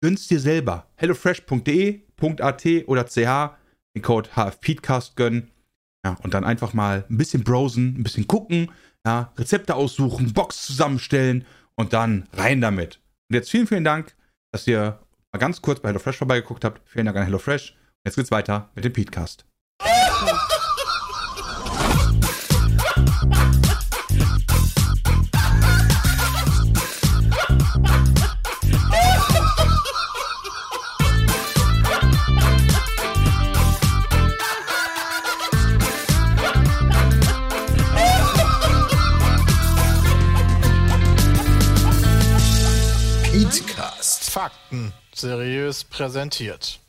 gönn's dir selber. hellofresh.de.at oder ch den Code HFPeedcast gönnen. Ja, und dann einfach mal ein bisschen browsen, ein bisschen gucken, ja, Rezepte aussuchen, Box zusammenstellen und dann rein damit. Und jetzt vielen, vielen Dank, dass ihr mal ganz kurz bei HelloFresh vorbeigeguckt habt. Vielen Dank an HelloFresh. Jetzt geht's weiter mit dem Peatcast. Fakten seriös präsentiert.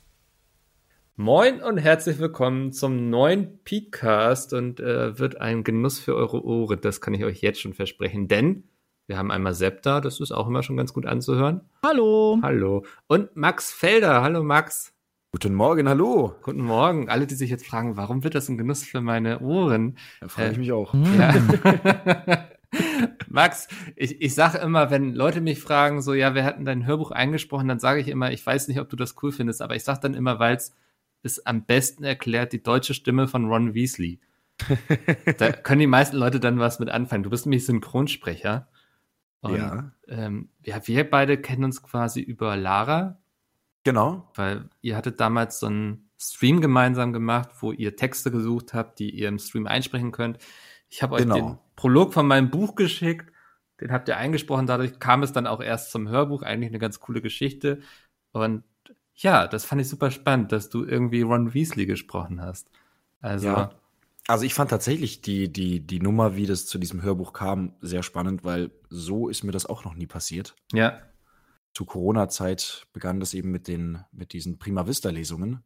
Moin und herzlich willkommen zum neuen Peatcast und äh, wird ein Genuss für eure Ohren, das kann ich euch jetzt schon versprechen, denn wir haben einmal Sepp da, das ist auch immer schon ganz gut anzuhören. Hallo. Hallo. Und Max Felder, hallo Max. Guten Morgen, hallo. Guten Morgen. Alle, die sich jetzt fragen, warum wird das ein Genuss für meine Ohren? Da freue ich Äh, mich auch. Ja. Max, ich, ich sage immer, wenn Leute mich fragen, so, ja, wer hat denn dein Hörbuch eingesprochen, dann sage ich immer, ich weiß nicht, ob du das cool findest, aber ich sage dann immer, weil es es am besten erklärt, die deutsche Stimme von Ron Weasley. da können die meisten Leute dann was mit anfangen. Du bist nämlich Synchronsprecher. Und, Ja. Ähm, ja, wir beide kennen uns quasi über Lara, Genau. weil ihr hattet damals so einen Stream gemeinsam gemacht, wo ihr Texte gesucht habt, die ihr im Stream einsprechen könnt. Ich habe euch Genau. den Prolog von meinem Buch geschickt, den habt ihr eingesprochen, dadurch kam es dann auch erst zum Hörbuch, eigentlich eine ganz coole Geschichte. Und ja, das fand ich super spannend, dass du irgendwie Ron Weasley gesprochen hast. Also, Ja. Also ich fand tatsächlich die, die, die Nummer, wie das zu diesem Hörbuch kam, sehr spannend, weil so ist mir das auch noch nie passiert. ja, Zu Corona-Zeit begann das eben mit den, mit diesen Prima Vista-Lesungen.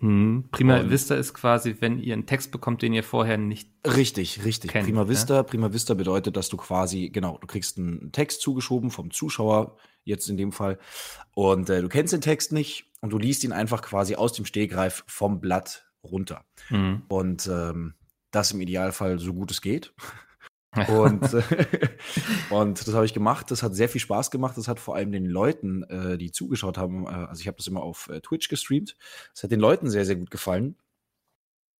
Hm. Prima Und- Vista ist quasi, wenn ihr einen Text bekommt, den ihr vorher nicht. Richtig, richtig. Kennt, Prima ja. Vista, Prima Vista bedeutet, dass du quasi, genau, du kriegst einen Text zugeschoben vom Zuschauer, jetzt in dem Fall, und äh, du kennst den Text nicht und du liest ihn einfach quasi aus dem Stehgreif vom Blatt runter. Hm. Und ähm, das im Idealfall so gut es geht. Und, und das habe ich gemacht. Das hat sehr viel Spaß gemacht. Das hat vor allem den Leuten, äh, die zugeschaut haben, äh, also ich habe das immer auf äh, Twitch gestreamt. Das hat den Leuten sehr, sehr gut gefallen.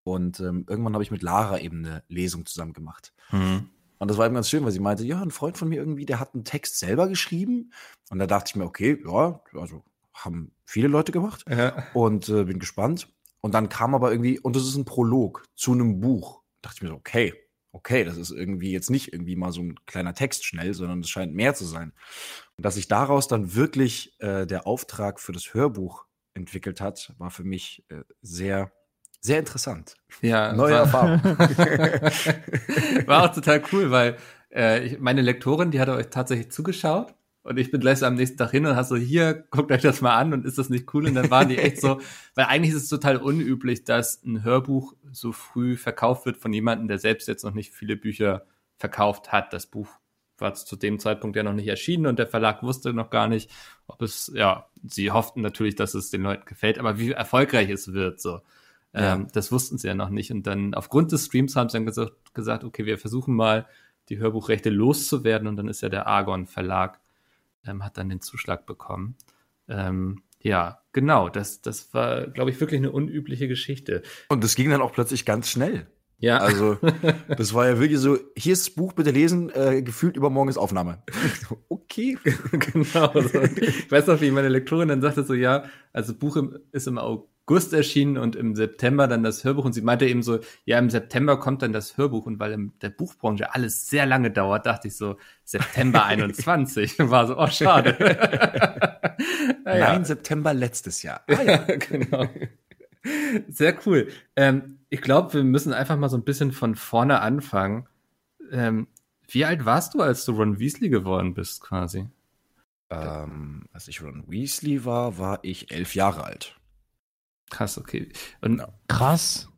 Und ähm, irgendwann habe ich mit Lara eben eine Lesung zusammen gemacht. Hm. Und das war eben ganz schön, weil sie meinte, ja, ein Freund von mir irgendwie, der hat einen Text selber geschrieben. Und da dachte ich mir, okay, ja, also haben viele Leute gemacht Ja. und äh, bin gespannt. Und dann kam aber irgendwie, und das ist ein Prolog zu einem Buch. Da dachte ich mir so, okay, okay, das ist irgendwie jetzt nicht irgendwie mal so ein kleiner Text schnell, sondern es scheint mehr zu sein. Und dass sich daraus dann wirklich äh, der Auftrag für das Hörbuch entwickelt hat, war für mich äh, sehr, sehr interessant. Ja, Neue war- Erfahrung. War auch total cool, weil äh, ich, meine Lektorin, die hat euch tatsächlich zugeschaut und ich bin gleich so am nächsten Tag hin und hast so, hier, guckt euch das mal an und ist das nicht cool? Und dann waren die echt so, weil eigentlich ist es total unüblich, dass ein Hörbuch so früh verkauft wird von jemandem, der selbst jetzt noch nicht viele Bücher verkauft hat. Das Buch war zu dem Zeitpunkt ja noch nicht erschienen und der Verlag wusste noch gar nicht, ob es, ja, sie hofften natürlich, dass es den Leuten gefällt, aber wie erfolgreich es wird, so. Ja. Ähm, das wussten sie ja noch nicht. Und dann aufgrund des Streams haben sie dann gesagt, gesagt, okay, wir versuchen mal, die Hörbuchrechte loszuwerden. Und dann ist ja der Argon Verlag, ähm, hat dann den Zuschlag bekommen. Ähm, ja, genau. Das, das war, glaube ich, wirklich eine unübliche Geschichte. Und das ging dann auch plötzlich ganz schnell. Ja, Also, das war ja wirklich so, hier ist das Buch, bitte lesen, äh, gefühlt übermorgen ist Aufnahme. okay. genau. So. Ich weiß noch, wie meine Lektorin dann sagte so, ja, also Buch im, ist im August August erschienen und im September dann das Hörbuch. Und sie meinte eben so, ja, im September kommt dann das Hörbuch. Und weil in der Buchbranche alles sehr lange dauert, dachte ich so, September 21. Und war so, oh, schade. naja. Nein, September letztes Jahr. Ah, ja, genau. Sehr cool. Ähm, ich glaube, wir müssen einfach mal so ein bisschen von vorne anfangen. Ähm, wie alt warst du, als du Ron Weasley geworden bist, quasi? Ähm, als ich Ron Weasley war, war ich elf Jahre alt. Krass, okay. Und. Krass.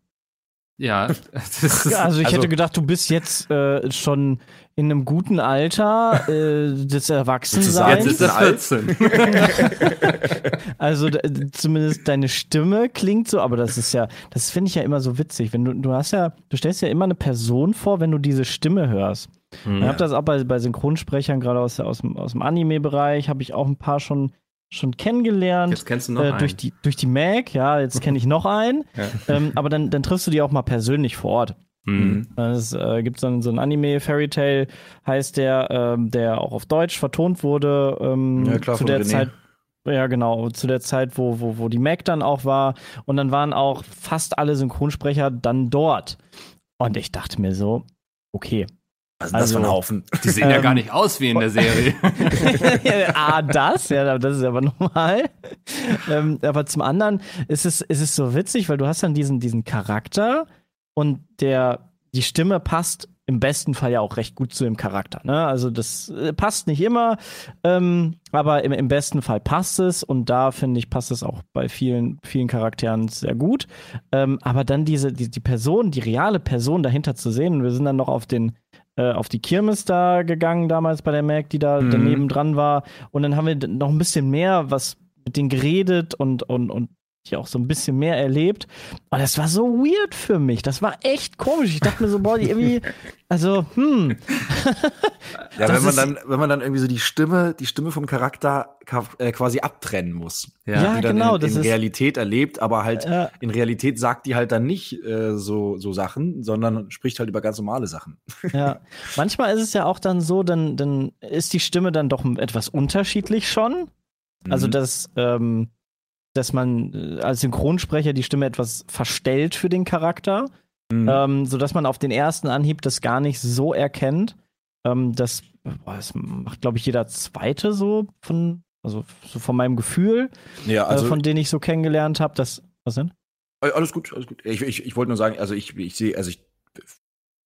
Ja, ist, also ich also, hätte gedacht, du bist jetzt äh, schon in einem guten Alter äh, des Erwachsenseins. Jetzt ist er 14. also zumindest deine Stimme klingt so, aber das ist ja, das finde ich ja immer so witzig. Wenn du, du hast ja, du stellst ja immer eine Person vor, wenn du diese Stimme hörst. Hm. Ich habe das auch bei, bei Synchronsprechern, gerade aus, aus, dem, aus dem Anime-Bereich, habe ich auch ein paar schon schon kennengelernt. Jetzt kennst du noch äh, einen. Durch die, durch die Mac, ja, jetzt kenne ich noch einen. ja. ähm, aber dann, dann triffst du die auch mal persönlich vor Ort. Mhm. Es äh, gibt so ein, so ein Anime, Fairy Tale heißt der, ähm, der auch auf Deutsch vertont wurde. Ähm, ja, klar, zu der René. Zeit. Ja, genau, zu der Zeit, wo, wo, wo die Mac dann auch war. Und dann waren auch fast alle Synchronsprecher dann dort. Und ich dachte mir so, okay, was ist also, das für ein Haufen? Die sehen ähm, ja gar nicht aus wie in der Serie. ah, das? Ja, das ist aber normal. ähm, aber zum anderen ist es, ist es so witzig, weil du hast dann diesen, diesen Charakter und der, die Stimme passt im besten Fall ja auch recht gut zu dem Charakter. Ne? Also das äh, passt nicht immer, ähm, aber im, im besten Fall passt es und da finde ich, passt es auch bei vielen, vielen Charakteren sehr gut. Ähm, aber dann diese, die, die Person, die reale Person dahinter zu sehen, und wir sind dann noch auf den auf die Kirmes da gegangen damals bei der Mac, die da mhm. daneben dran war. Und dann haben wir noch ein bisschen mehr was mit denen geredet und, und, und ich auch so ein bisschen mehr erlebt. Aber das war so weird für mich. Das war echt komisch. Ich dachte mir so, boah, die irgendwie, also, hm. ja, wenn man dann, wenn man dann irgendwie so die Stimme, die Stimme vom Charakter äh, quasi abtrennen muss. Ja, ja die dann genau. In, in Realität erlebt, aber halt äh, in Realität sagt die halt dann nicht äh, so, so Sachen, sondern spricht halt über ganz normale Sachen. Ja. Manchmal ist es ja auch dann so, dann, dann ist die Stimme dann doch etwas unterschiedlich schon. Also, mhm. dass, ähm, dass man äh, als Synchronsprecher die Stimme etwas verstellt für den Charakter, mhm. ähm, sodass man auf den ersten Anhieb das gar nicht so erkennt. Ähm, das, boah, das macht, glaube ich, jeder Zweite so von, also so von meinem Gefühl, ja, also, äh, von denen ich so kennengelernt habe. Das, was denn? Alles gut, alles gut. Ich, ich, ich wollte nur sagen, also ich, ich sehe, also ich,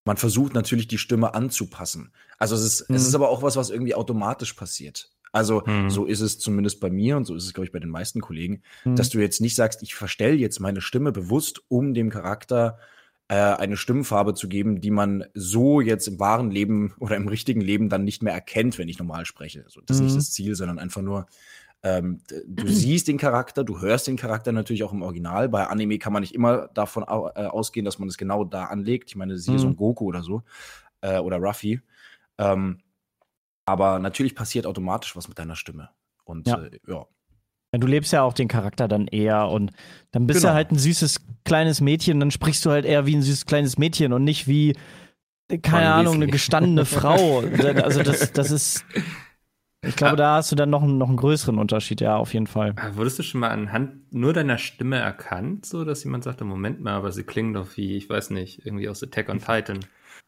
man versucht natürlich die Stimme anzupassen. Also es ist, mhm. es ist aber auch was, was irgendwie automatisch passiert. Also mhm. so ist es zumindest bei mir und so ist es, glaube ich, bei den meisten Kollegen, mhm. dass du jetzt nicht sagst, ich verstelle jetzt meine Stimme bewusst, um dem Charakter äh, eine Stimmfarbe zu geben, die man so jetzt im wahren Leben oder im richtigen Leben dann nicht mehr erkennt, wenn ich normal spreche. Also das ist nicht mhm. das Ziel, sondern einfach nur, ähm, du siehst den Charakter, du hörst den Charakter natürlich auch im Original. Bei Anime kann man nicht immer davon au äh, ausgehen, dass man es genau da anlegt. Ich meine, siehe mhm. so ein Goku oder so äh, oder Ruffy. Ähm, aber natürlich passiert automatisch was mit deiner Stimme. Und ja. Äh, ja. ja. Du lebst ja auch den Charakter dann eher und dann bist genau. du halt ein süßes kleines Mädchen, dann sprichst du halt eher wie ein süßes kleines Mädchen und nicht wie, keine Ahnung, eine gestandene Frau. Also das, das ist. Ich glaube, da hast du dann noch, einen, noch einen größeren Unterschied, ja, auf jeden Fall. Wurdest du schon mal anhand nur deiner Stimme erkannt, so dass jemand sagte, Moment mal, aber sie klingen doch wie, ich weiß nicht, irgendwie aus Attack on Titan?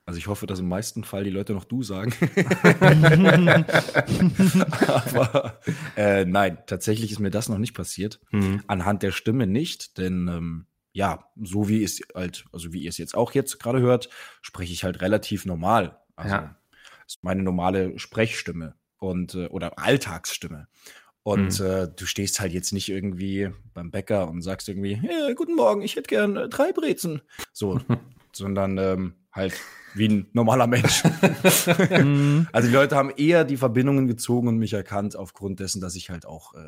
Also ich hoffe, dass im meisten Fall die Leute noch du sagen. Aber äh, nein, tatsächlich ist mir das noch nicht passiert. Mhm. Anhand der Stimme nicht, denn ähm, ja, so wie es halt, also wie ihr es jetzt auch jetzt gerade hört, spreche ich halt relativ normal. Also ja. ist meine normale Sprechstimme und äh, oder Alltagsstimme. Und mhm. äh, du stehst halt jetzt nicht irgendwie beim Bäcker und sagst irgendwie, hey, guten Morgen, ich hätte gern äh, drei Brezen. So, sondern ähm, halt wie ein normaler Mensch. Also die Leute haben eher die Verbindungen gezogen und mich erkannt aufgrund dessen, dass ich halt auch äh,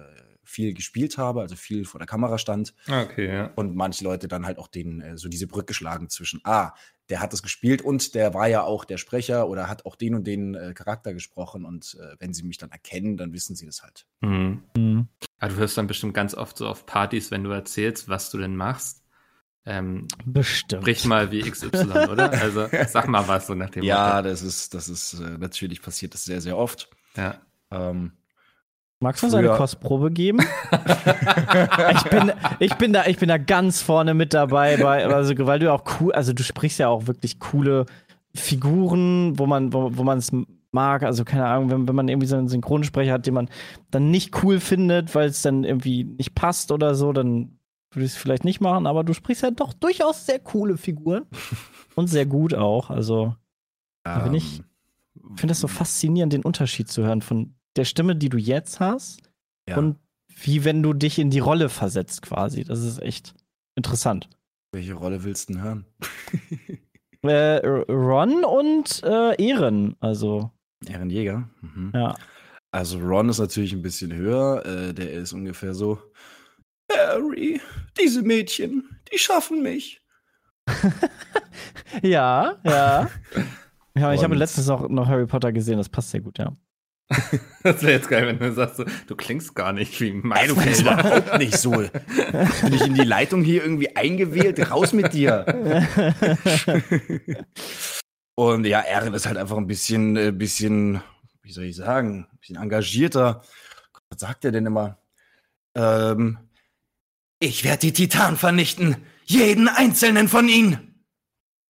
viel gespielt habe, also viel vor der Kamera stand. Okay, ja. Und manche Leute dann halt auch den, äh, so diese Brücke schlagen zwischen, ah, der hat das gespielt und der war ja auch der Sprecher oder hat auch den und den äh, Charakter gesprochen und äh, wenn sie mich dann erkennen, dann wissen sie das halt. Mhm. Mhm. Aber du hörst dann bestimmt ganz oft so auf Partys, wenn du erzählst, was du denn machst ähm, Bestimmt. Sprich mal wie XY, oder? Also sag mal was so nach dem Ja, Motto. das ist, das ist äh, natürlich passiert das sehr, sehr oft. Ja. Ähm, Magst du uns eine Kostprobe geben? ich, bin, ich, bin da, ich bin da ganz vorne mit dabei, bei, also, weil du auch cool, also du sprichst ja auch wirklich coole Figuren, wo man wo, wo man es mag. Also keine Ahnung, wenn, wenn man irgendwie so einen Synchronsprecher hat, den man dann nicht cool findet, weil es dann irgendwie nicht passt oder so, dann würde ich es vielleicht nicht machen. Aber du sprichst ja doch durchaus sehr coole Figuren und sehr gut auch. Also Da bin ich- Ähm, finde das so faszinierend, den Unterschied zu hören von der Stimme, die du jetzt hast ja. und wie wenn du dich in die Rolle versetzt quasi. Das ist echt interessant. Welche Rolle willst du denn hören? Äh, Ron und äh, Ehren, also Ehrenjäger. Mhm. ja. Also Ron ist natürlich ein bisschen höher. Äh, der ist ungefähr so. Harry, diese Mädchen, die schaffen mich. Ja, ja. Ja, ich habe letztens auch noch Harry Potter gesehen, das passt sehr gut, ja. Das wäre jetzt geil, wenn du sagst, so, du klingst gar nicht wie Ey, du klingst überhaupt nicht so. Bin ich in die Leitung hier irgendwie eingewählt? Raus mit dir. Und ja, Erin ist halt einfach ein bisschen, äh, bisschen, wie soll ich sagen, ein bisschen engagierter. Was sagt er denn immer? Ähm, ich werde die Titan vernichten. Jeden einzelnen von ihnen.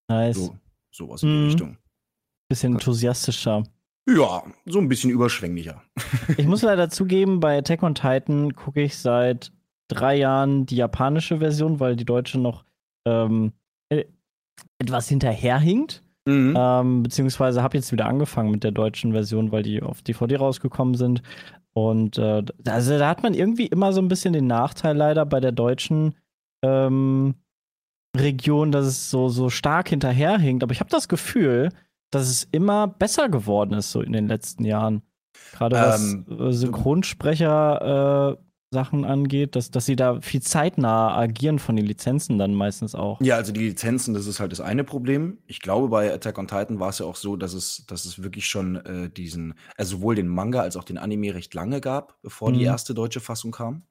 Nice. So, sowas in die Mhm. Richtung. Bisschen enthusiastischer. Ja, so ein bisschen überschwänglicher. Ich muss leider zugeben, bei Attack on Titan gucke ich seit drei Jahren die japanische Version, weil die deutsche noch ähm, äh, etwas hinterherhinkt. Mhm. Ähm, beziehungsweise habe jetzt wieder angefangen mit der deutschen Version, weil die auf DVD rausgekommen sind. Und äh, also da hat man irgendwie immer so ein bisschen den Nachteil leider bei der deutschen ähm, Region, dass es so, so stark hinterherhinkt. Aber ich habe das Gefühl, dass es immer besser geworden ist, so in den letzten Jahren. Gerade was Ähm, äh, Synchronsprecher äh, Sachen angeht, dass, dass sie da viel zeitnah agieren von den Lizenzen dann meistens auch. Ja, also die Lizenzen, das ist halt das eine Problem. Ich glaube, bei Attack on Titan war es ja auch so, dass es, dass es wirklich schon äh, diesen, also sowohl den Manga als auch den Anime recht lange gab, bevor die Mhm. erste deutsche Fassung kam.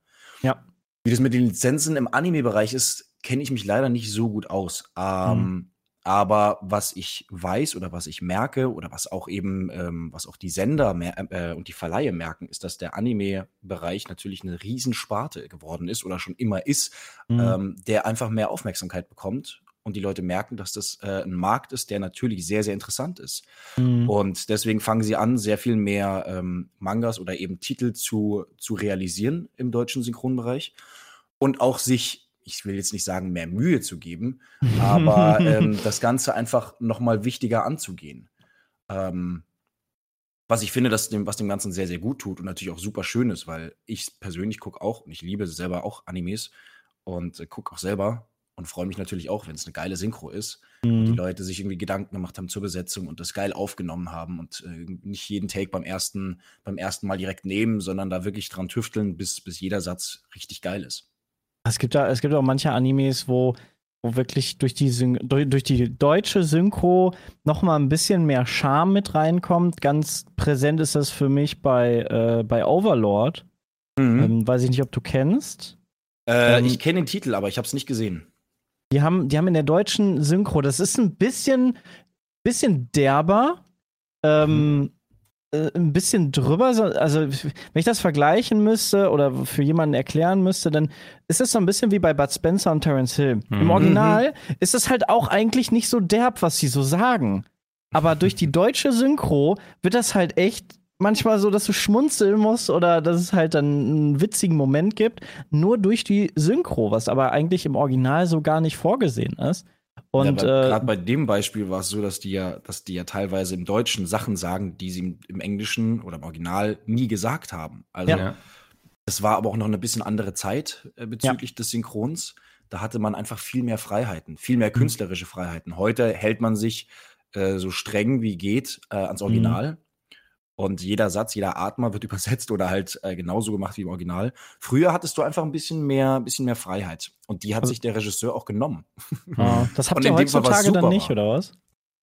Ja. Wie das mit den Lizenzen im Anime-Bereich ist, kenne ich mich leider nicht so gut aus. Ähm, Aber was ich weiß oder was ich merke oder was auch eben, ähm, was auch die Sender mer äh, und die Verleihe merken, ist, dass der Anime-Bereich natürlich eine Riesensparte geworden ist oder schon immer ist, Mhm. ähm, der einfach mehr Aufmerksamkeit bekommt und die Leute merken, dass das äh, ein Markt ist, der natürlich sehr, sehr interessant ist. Mhm. Und deswegen fangen sie an, sehr viel mehr ähm, Mangas oder eben Titel zu, zu realisieren im deutschen Synchronbereich und auch sich, ich will jetzt nicht sagen, mehr Mühe zu geben, aber ähm, das Ganze einfach noch mal wichtiger anzugehen. Ähm, was ich finde, dass dem, was dem Ganzen sehr, sehr gut tut und natürlich auch super schön ist, weil ich persönlich gucke auch und ich liebe selber auch Animes und äh, gucke auch selber und freue mich natürlich auch, wenn es eine geile Synchro ist die Mhm. Leute sich irgendwie Gedanken gemacht haben zur Besetzung und das geil aufgenommen haben und äh, nicht jeden Take beim ersten, beim ersten Mal direkt nehmen, sondern da wirklich dran tüfteln, bis, bis jeder Satz richtig geil ist. Es gibt, da, es gibt auch manche Animes, wo, wo wirklich durch die, Syn durch, durch die deutsche Synchro noch mal ein bisschen mehr Charme mit reinkommt. Ganz präsent ist das für mich bei, äh, bei Overlord. Ähm, weiß ich nicht, ob du kennst. äh, ähm, ich kenne den Titel, aber ich habe es nicht gesehen. Die haben, die haben in der deutschen Synchro, das ist ein bisschen, bisschen derber, ähm, äh, ein bisschen drüber. so- Also, wenn ich das vergleichen müsste oder für jemanden erklären müsste, dann ist es so ein bisschen wie bei Bud Spencer und Terence Hill. Im Mhm. Original ist es halt auch eigentlich nicht so derb, was sie so sagen. Aber durch die deutsche Synchro wird das halt echt manchmal so, dass du schmunzeln musst oder dass es halt dann einen witzigen Moment gibt, nur durch die Synchro, was aber eigentlich im Original so gar nicht vorgesehen ist. Und ja, äh, gerade bei dem Beispiel war es so, dass die ja, dass die ja teilweise im Deutschen Sachen sagen, die sie im, im Englischen oder im Original nie gesagt haben. Also Ja. Ja. es war aber auch noch eine bisschen andere Zeit äh, bezüglich des Synchrons. Da hatte man einfach viel mehr Freiheiten, viel mehr künstlerische Freiheiten. Heute hält man sich äh, so streng wie geht äh, ans Original. Und jeder Satz, jeder Atmer wird übersetzt oder halt äh, genauso gemacht wie im Original. Früher hattest du einfach ein bisschen mehr, ein bisschen mehr Freiheit. Und die hat Also- sich der Regisseur auch genommen. äh, das habt ihr heutzutage dann nicht, war. oder was?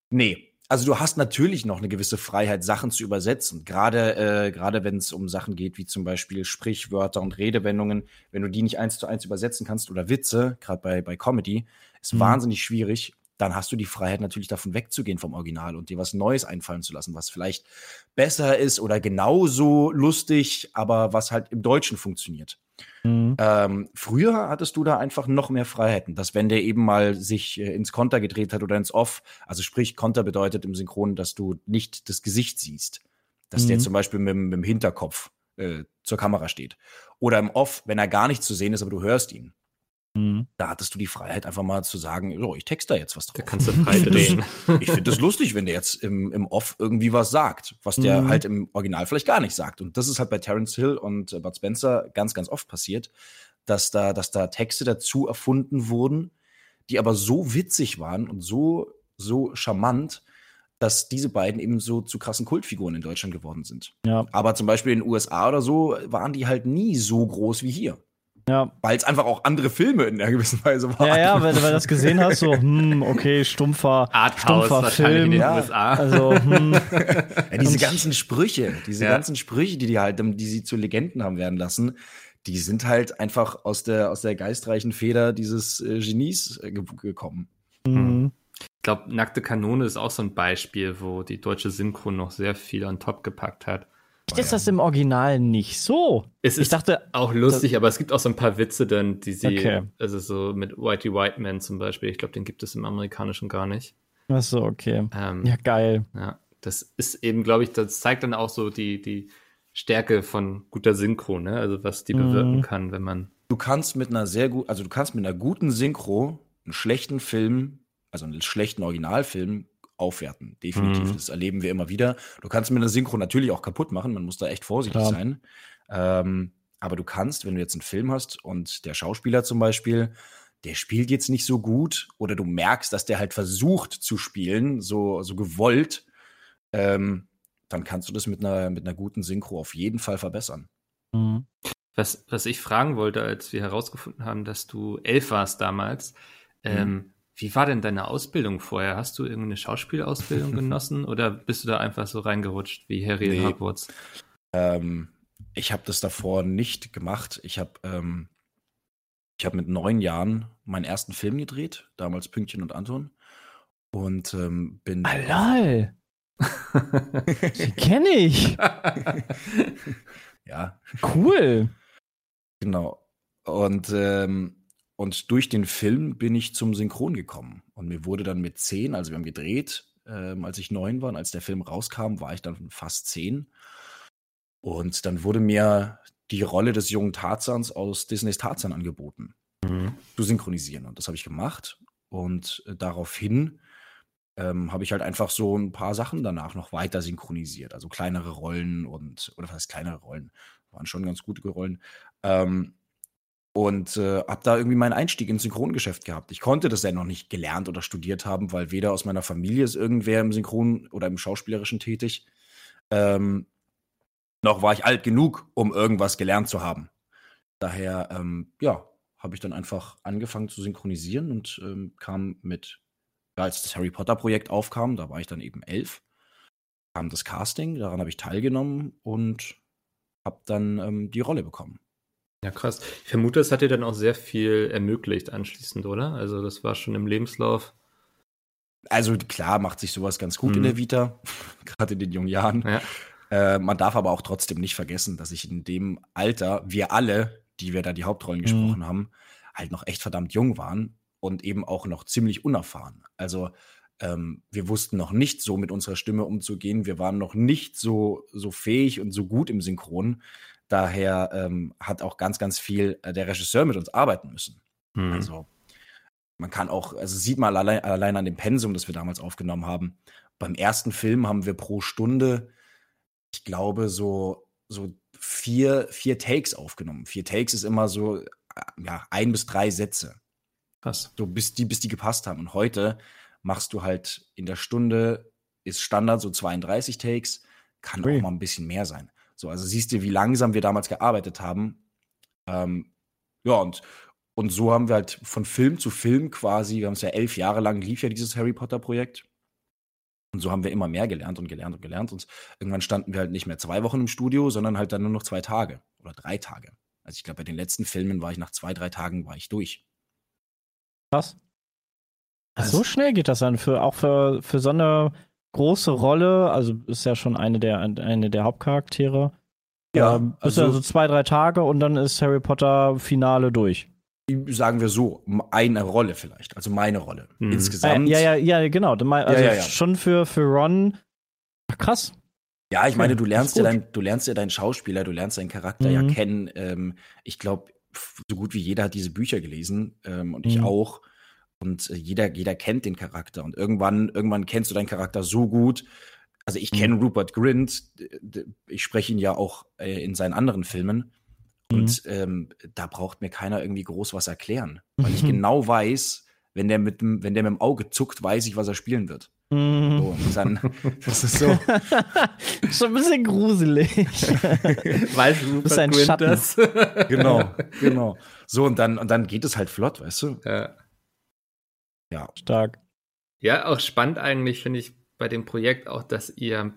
Nee. Also du hast natürlich noch eine gewisse Freiheit, Sachen zu übersetzen. Gerade äh, gerade wenn es um Sachen geht, wie zum Beispiel Sprichwörter und Redewendungen, wenn du die nicht eins zu eins übersetzen kannst oder Witze, gerade bei bei Comedy, ist Mhm. wahnsinnig schwierig. Dann hast du die Freiheit natürlich davon wegzugehen vom Original und dir was Neues einfallen zu lassen, was vielleicht besser ist oder genauso lustig, aber was halt im Deutschen funktioniert. Mhm. Ähm, früher hattest du da einfach noch mehr Freiheiten, dass wenn der eben mal sich äh, ins Konter gedreht hat oder ins Off, also sprich Konter bedeutet im Synchron, dass du nicht das Gesicht siehst, dass der Mhm. zum Beispiel mit, dem- mit dem Hinterkopf äh, zur Kamera steht. Oder im Off, wenn er gar nicht zu sehen ist, aber du hörst ihn. Mhm. Da hattest du die Freiheit, einfach mal zu sagen, so, ich texte da jetzt was Da drauf. kannst du frei drehen. Ich finde das lustig, wenn der jetzt im, im Off irgendwie was sagt, was der Mhm. halt im Original vielleicht gar nicht sagt. Und das ist halt bei Terence Hill und äh, Bud Spencer ganz, ganz oft passiert, dass da, dass da Texte dazu erfunden wurden, die aber so witzig waren und so, so charmant, dass diese beiden eben so zu krassen Kultfiguren in Deutschland geworden sind. Ja, Aber zum Beispiel in den USA oder so waren die halt nie so groß wie hier. Ja. Weil es einfach auch andere Filme in einer gewissen Weise waren. Ja, ja, weil, weil du das gesehen hast, so, hm, okay, stumpfer, Arthouse stumpfer wahrscheinlich in Film. den Ja. USA. Also, hm, Ja, diese ganzen Sprüche, diese Ja. ganzen Sprüche, die die halt, die sie zu Legenden haben werden lassen, die sind halt einfach aus der, aus der geistreichen Feder dieses äh, Genies äh, ge gekommen. hm. Ich glaube, Nackte Kanone ist auch so ein Beispiel, wo die deutsche Synchro noch sehr viel on top gepackt hat. Ist das im Original nicht so? Es Ich ist dachte, auch lustig, aber es gibt auch so ein paar Witze dann, die sie, Okay. also so mit Whitey White Man zum Beispiel, ich glaube, den gibt es im Amerikanischen gar nicht. ach so, okay. Ähm, Ja, geil. Ja, das ist eben, glaube ich, das zeigt dann auch so die, die Stärke von guter Synchro, ne? Also was die bewirken Mhm. kann, wenn man. Du kannst mit einer sehr gut, also du kannst mit einer guten Synchro einen schlechten Film, also einen schlechten Originalfilm aufwerten. Definitiv. Mhm. Das erleben wir immer wieder. Du kannst mit einer Synchro natürlich auch kaputt machen. Man muss da echt vorsichtig Klar. sein. Ähm, aber du kannst, wenn du jetzt einen Film hast und der Schauspieler zum Beispiel, der spielt jetzt nicht so gut oder du merkst, dass der halt versucht zu spielen, so, so gewollt, ähm, dann kannst du das mit einer, mit einer guten Synchro auf jeden Fall verbessern. Hm. Was, was ich fragen wollte, als wir herausgefunden haben, dass du elf warst damals, ähm, wie war denn deine Ausbildung vorher? Hast du irgendeine Schauspielausbildung genossen oder bist du da einfach so reingerutscht wie Harry in Nee. Hogwarts? Ähm, ich habe das davor nicht gemacht. Ich habe ähm, ich habe mit neun Jahren meinen ersten Film gedreht, damals Pünktchen und Anton. Und ähm, bin. Alal, die kenne ich. Ja, Cool. genau. Und, ähm, und durch den Film bin ich zum Synchron gekommen. Und mir wurde dann mit zehn, also wir haben gedreht, ähm, als ich neun war. Und als der Film rauskam, war ich dann fast zehn. Und dann wurde mir die Rolle des jungen Tarzans aus Disneys Tarzan angeboten. Mhm. zu synchronisieren. Und das habe ich gemacht. Und äh, daraufhin ähm, habe ich halt einfach so ein paar Sachen danach noch weiter synchronisiert. Also kleinere Rollen und, oder was heißt kleinere Rollen? Waren schon ganz gute Rollen. Ähm, und äh, habe da irgendwie meinen Einstieg ins Synchrongeschäft gehabt. Ich konnte das ja noch nicht gelernt oder studiert haben, weil weder aus meiner Familie ist irgendwer im Synchron oder im Schauspielerischen tätig. Ähm, noch war ich alt genug, um irgendwas gelernt zu haben. Daher, ähm, ja, habe ich dann einfach angefangen zu synchronisieren und ähm, kam mit, ja, als das Harry Potter Projekt aufkam, da war ich dann eben elf, kam das Casting, daran habe ich teilgenommen und habe dann ähm, die Rolle bekommen. Ja, krass. Ich vermute, es hat dir dann auch sehr viel ermöglicht anschließend, oder? Also das war schon im Lebenslauf. Also klar macht sich sowas ganz gut in Mhm. der Vita, gerade in den jungen Jahren. Ja. Äh, man darf aber auch trotzdem nicht vergessen, dass ich in dem Alter, wir alle, die wir da die Hauptrollen Mhm. gesprochen haben, halt noch echt verdammt jung waren und eben auch noch ziemlich unerfahren. Also ähm, wir wussten noch nicht so mit unserer Stimme umzugehen. Wir waren noch nicht so, so fähig und so gut im Synchron. Daher ähm, hat auch ganz, ganz viel äh, der Regisseur mit uns arbeiten müssen. Mhm. Also man kann auch, also sieht man allein, allein an dem Pensum, das wir damals aufgenommen haben. Beim ersten Film haben wir pro Stunde, ich glaube, so, so vier, vier Takes aufgenommen. Vier Takes ist immer so, äh, ja, ein bis drei Sätze. krass. So bis die, bis die gepasst haben. Und heute machst du halt in der Stunde, ist Standard so 32 Takes, kann Ui. auch mal ein bisschen mehr sein. So, also siehst du, wie langsam wir damals gearbeitet haben. Ähm, ja, und, und so haben wir halt von Film zu Film quasi, wir haben es ja elf Jahre lang lief ja dieses Harry Potter Projekt. Und so haben wir immer mehr gelernt und gelernt und gelernt. Und irgendwann standen wir halt nicht mehr zwei Wochen im Studio, sondern halt dann nur noch zwei Tage oder drei Tage. Also ich glaube, bei den letzten Filmen war ich nach zwei, drei Tagen war ich durch. Krass. So schnell geht das dann für auch für, für so eine große Rolle, also ist ja schon eine der eine der Hauptcharaktere. Ja, Ähm, also- ist ja so zwei, drei Tage und dann ist Harry Potter Finale durch. sagen wir so, eine Rolle vielleicht, also meine Rolle. Mhm. Insgesamt. Äh, ja, ja, ja, genau. Also ja, ja. schon für, für Ron. Ach, krass. Ja, ich meine, du lernst ja dein, du lernst ja deinen Schauspieler, du lernst seinen Charakter Mhm. ja kennen. Ähm, ich glaube, so gut wie jeder hat diese Bücher gelesen ähm, und ich Mhm. auch. Und äh, jeder, jeder kennt den Charakter. Und irgendwann, irgendwann kennst du deinen Charakter so gut. Also ich Mhm. kenne Rupert Grint, ich spreche ihn ja auch äh, in seinen anderen Filmen. Mhm. Und ähm, da braucht mir keiner irgendwie groß was erklären. Weil ich genau weiß, wenn der mit dem, wenn der mit dem Auge zuckt, weiß ich, was er spielen wird. Mhm. So, und dann, das ist so. Schon ein bisschen gruselig. Weißt du, Rupert Schatten. das? genau, genau. So, und dann, und dann geht es halt flott, weißt du? ja. Stark. Ja, auch spannend eigentlich finde ich bei dem Projekt auch, dass ihr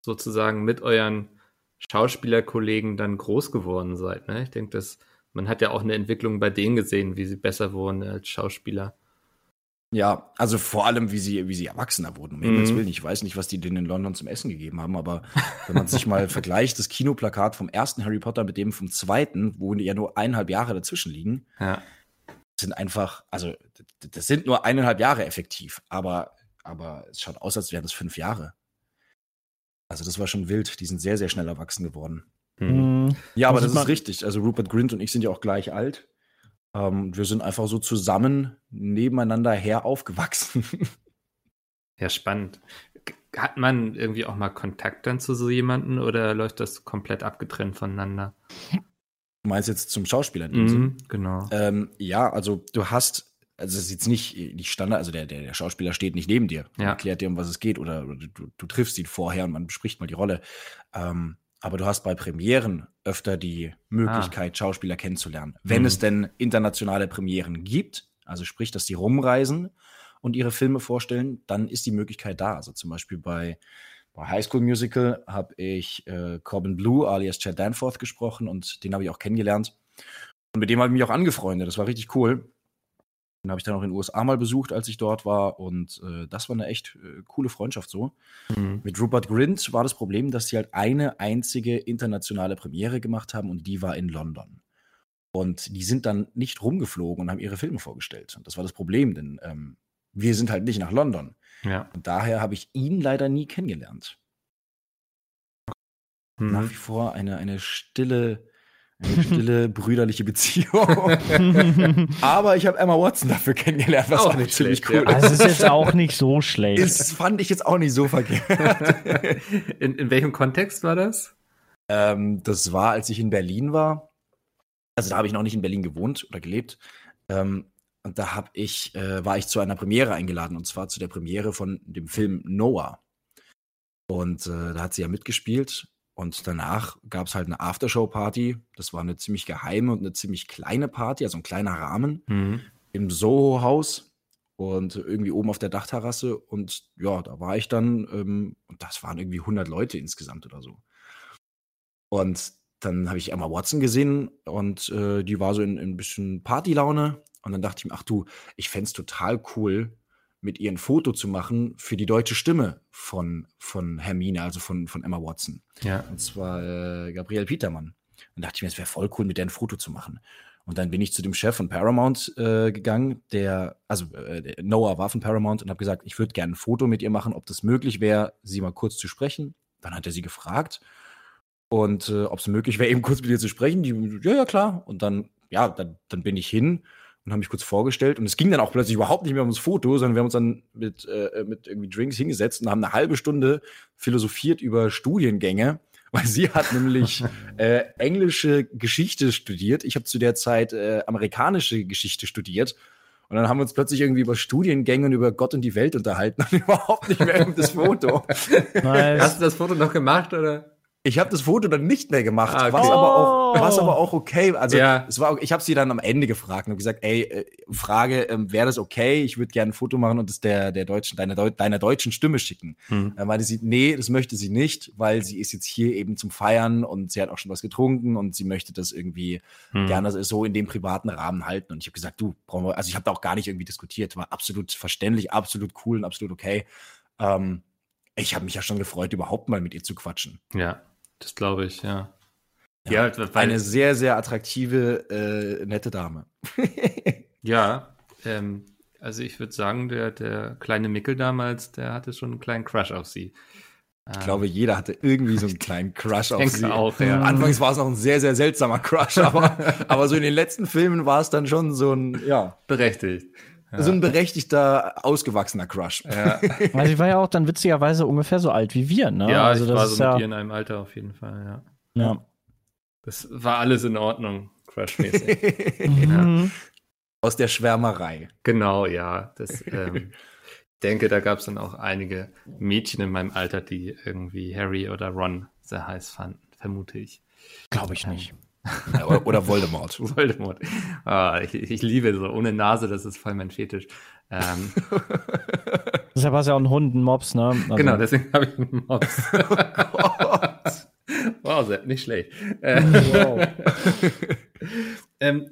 sozusagen mit euren Schauspielerkollegen dann groß geworden seid. Ne? Ich denke, dass man hat ja auch eine Entwicklung bei denen gesehen, wie sie besser wurden als Schauspieler. Ja, also vor allem, wie sie, wie sie erwachsener wurden. Um Mhm. Himmels Willen, ich weiß nicht, was die denen in London zum Essen gegeben haben, aber wenn man sich mal vergleicht, das Kinoplakat vom ersten Harry Potter mit dem vom zweiten, wo ja nur eineinhalb Jahre dazwischen liegen, Ja. Sind einfach, also das sind nur eineinhalb Jahre effektiv, aber, aber es schaut aus, als wären das fünf Jahre. Also das war schon wild. Die sind sehr, sehr schnell erwachsen geworden. Mhm. Ja, aber Also das ist richtig. Also Rupert Grint und ich sind ja auch gleich alt. Ähm, wir sind einfach so zusammen nebeneinander her aufgewachsen. Ja, spannend. Hat man irgendwie auch mal Kontakt dann zu so jemanden oder läuft das komplett abgetrennt voneinander? Du meinst jetzt zum Schauspieler? Mhm, genau. Ähm, ja, also du hast, also es ist jetzt nicht die Standard, also der, der, der Schauspieler steht nicht neben dir und Ja. erklärt dir, um was es geht, oder, oder du, du triffst ihn vorher und man bespricht mal die Rolle. Ähm, aber du hast bei Premieren öfter die Möglichkeit, Schauspieler kennenzulernen. Wenn Mhm. es denn internationale Premieren gibt, also sprich, dass die rumreisen und ihre Filme vorstellen, dann ist die Möglichkeit da. Also zum Beispiel bei, bei High School Musical habe ich äh, Corbin Blue alias Chad Danforth gesprochen und den habe ich auch kennengelernt. Und mit dem habe ich mich auch angefreundet. Das war richtig cool. Den habe ich dann auch in den USA mal besucht, als ich dort war. Und äh, das war eine echt äh, coole Freundschaft so. Mhm. Mit Rupert Grint war das Problem, dass sie halt eine einzige internationale Premiere gemacht haben und die war in London. Und die sind dann nicht rumgeflogen und haben ihre Filme vorgestellt. Und das war das Problem, denn ähm, wir sind halt nicht nach London. Ja. Und daher habe ich ihn leider nie kennengelernt. Mhm. Nach wie vor eine, eine stille, eine stille brüderliche Beziehung. Aber ich habe Emma Watson dafür kennengelernt, was Auch nicht ziemlich schlecht, cool ja. ist. Also es ist jetzt auch nicht so schlecht. Das fand ich jetzt auch nicht so verkehrt. In, in welchem Kontext war das? ähm, das war, als ich in Berlin war. Also da habe ich noch nicht in Berlin gewohnt oder gelebt. Ähm, und da hab ich, äh, war ich zu einer Premiere eingeladen, und zwar zu der Premiere von dem Film Noah. Und äh, da hat sie ja mitgespielt. Und danach gab es halt eine Aftershow-Party. Das war eine ziemlich geheime und eine ziemlich kleine Party, also ein kleiner Rahmen Mhm. im Soho-Haus und irgendwie oben auf der Dachterrasse. Und ja, da war ich dann, ähm, und das waren irgendwie 100 Leute insgesamt oder so. Und dann habe ich Emma Watson gesehen und äh, die war so in, in ein bisschen Partylaune. Und dann dachte ich mir, ach du, ich fänd's total cool, mit ihr ein Foto zu machen für die deutsche Stimme von, von Hermine, also von, von Emma Watson. Ja. Und zwar äh, Gabriel Petermann. Dann dachte ich mir, es wäre voll cool, mit der ein Foto zu machen. Und dann bin ich zu dem Chef von Paramount äh, gegangen, der, also äh, der Noah war von Paramount und habe gesagt, ich würde gerne ein Foto mit ihr machen, ob das möglich wäre, sie mal kurz zu sprechen. Dann hat er sie gefragt und äh, ob es möglich wäre, eben kurz mit ihr zu sprechen. Die, ja, ja, klar. Und dann, ja, dann, dann bin ich hin und habe mich kurz vorgestellt. Und es ging dann auch plötzlich überhaupt nicht mehr ums Foto, sondern wir haben uns dann mit, äh, mit irgendwie Drinks hingesetzt und haben eine halbe Stunde philosophiert über Studiengänge. Weil sie hat nämlich äh, englische Geschichte studiert. Ich habe zu der Zeit äh, amerikanische Geschichte studiert. Und dann haben wir uns plötzlich irgendwie über Studiengänge und über Gott und die Welt unterhalten und überhaupt nicht mehr um das Foto. Hast Nice. du das Foto noch gemacht oder? Ich habe das Foto dann nicht mehr gemacht, Ah, okay. was, aber auch, Oh. was aber auch okay. Also Ja. es war, ich habe sie dann am Ende gefragt und gesagt, ey, äh, Frage, ähm, wäre das okay? Ich würde gerne ein Foto machen und es der der deutschen deiner, deiner deutschen Stimme schicken. Hm. Dann meinte sie, nee, das möchte sie nicht, weil sie ist jetzt hier eben zum Feiern und sie hat auch schon was getrunken und sie möchte das irgendwie Hm. gerne so in dem privaten Rahmen halten. Und ich habe gesagt, du, brauchen wir, also ich habe da auch gar nicht irgendwie diskutiert, war absolut verständlich, absolut cool und absolut okay. Ähm, ich habe mich ja schon gefreut, überhaupt mal mit ihr zu quatschen. Ja, das glaube ich, ja. Ja, weil, Eine sehr, sehr attraktive, äh, nette Dame. ja, ähm, also ich würde sagen, der, der kleine Mickel damals, der hatte schon einen kleinen Crush auf sie. Ich glaube, jeder hatte irgendwie so einen kleinen Crush auf sie. auch, ja. Anfangs war es noch ein sehr, sehr seltsamer Crush, aber, aber so in den letzten Filmen war es dann schon so ein, ja, berechtigt. So ein berechtigter, ausgewachsener Crush. Ja, Also ich war ja auch dann witzigerweise ungefähr so alt wie wir, ne? ja also ich das war ist so mit ja, ihr in einem Alter auf jeden Fall, ja. ja. Das war alles in Ordnung, Crush-mäßig. Mhm. Aus der Schwärmerei. genau, ja. Das, ähm, ich denke, da gab es dann auch einige Mädchen in meinem Alter, die irgendwie Harry oder Ron sehr heiß fanden, vermute ich. Glaube ich nicht. Ja, oder, oder Voldemort. Voldemort. Ah, ich, ich liebe so ohne Nase, das ist voll mein Fetisch. Ähm, Deshalb hast du ja auch einen Hund, einen Mops, ne? Also, Genau, deswegen habe ich einen Mops. wow, sehr, nicht schlecht. Äh, ähm,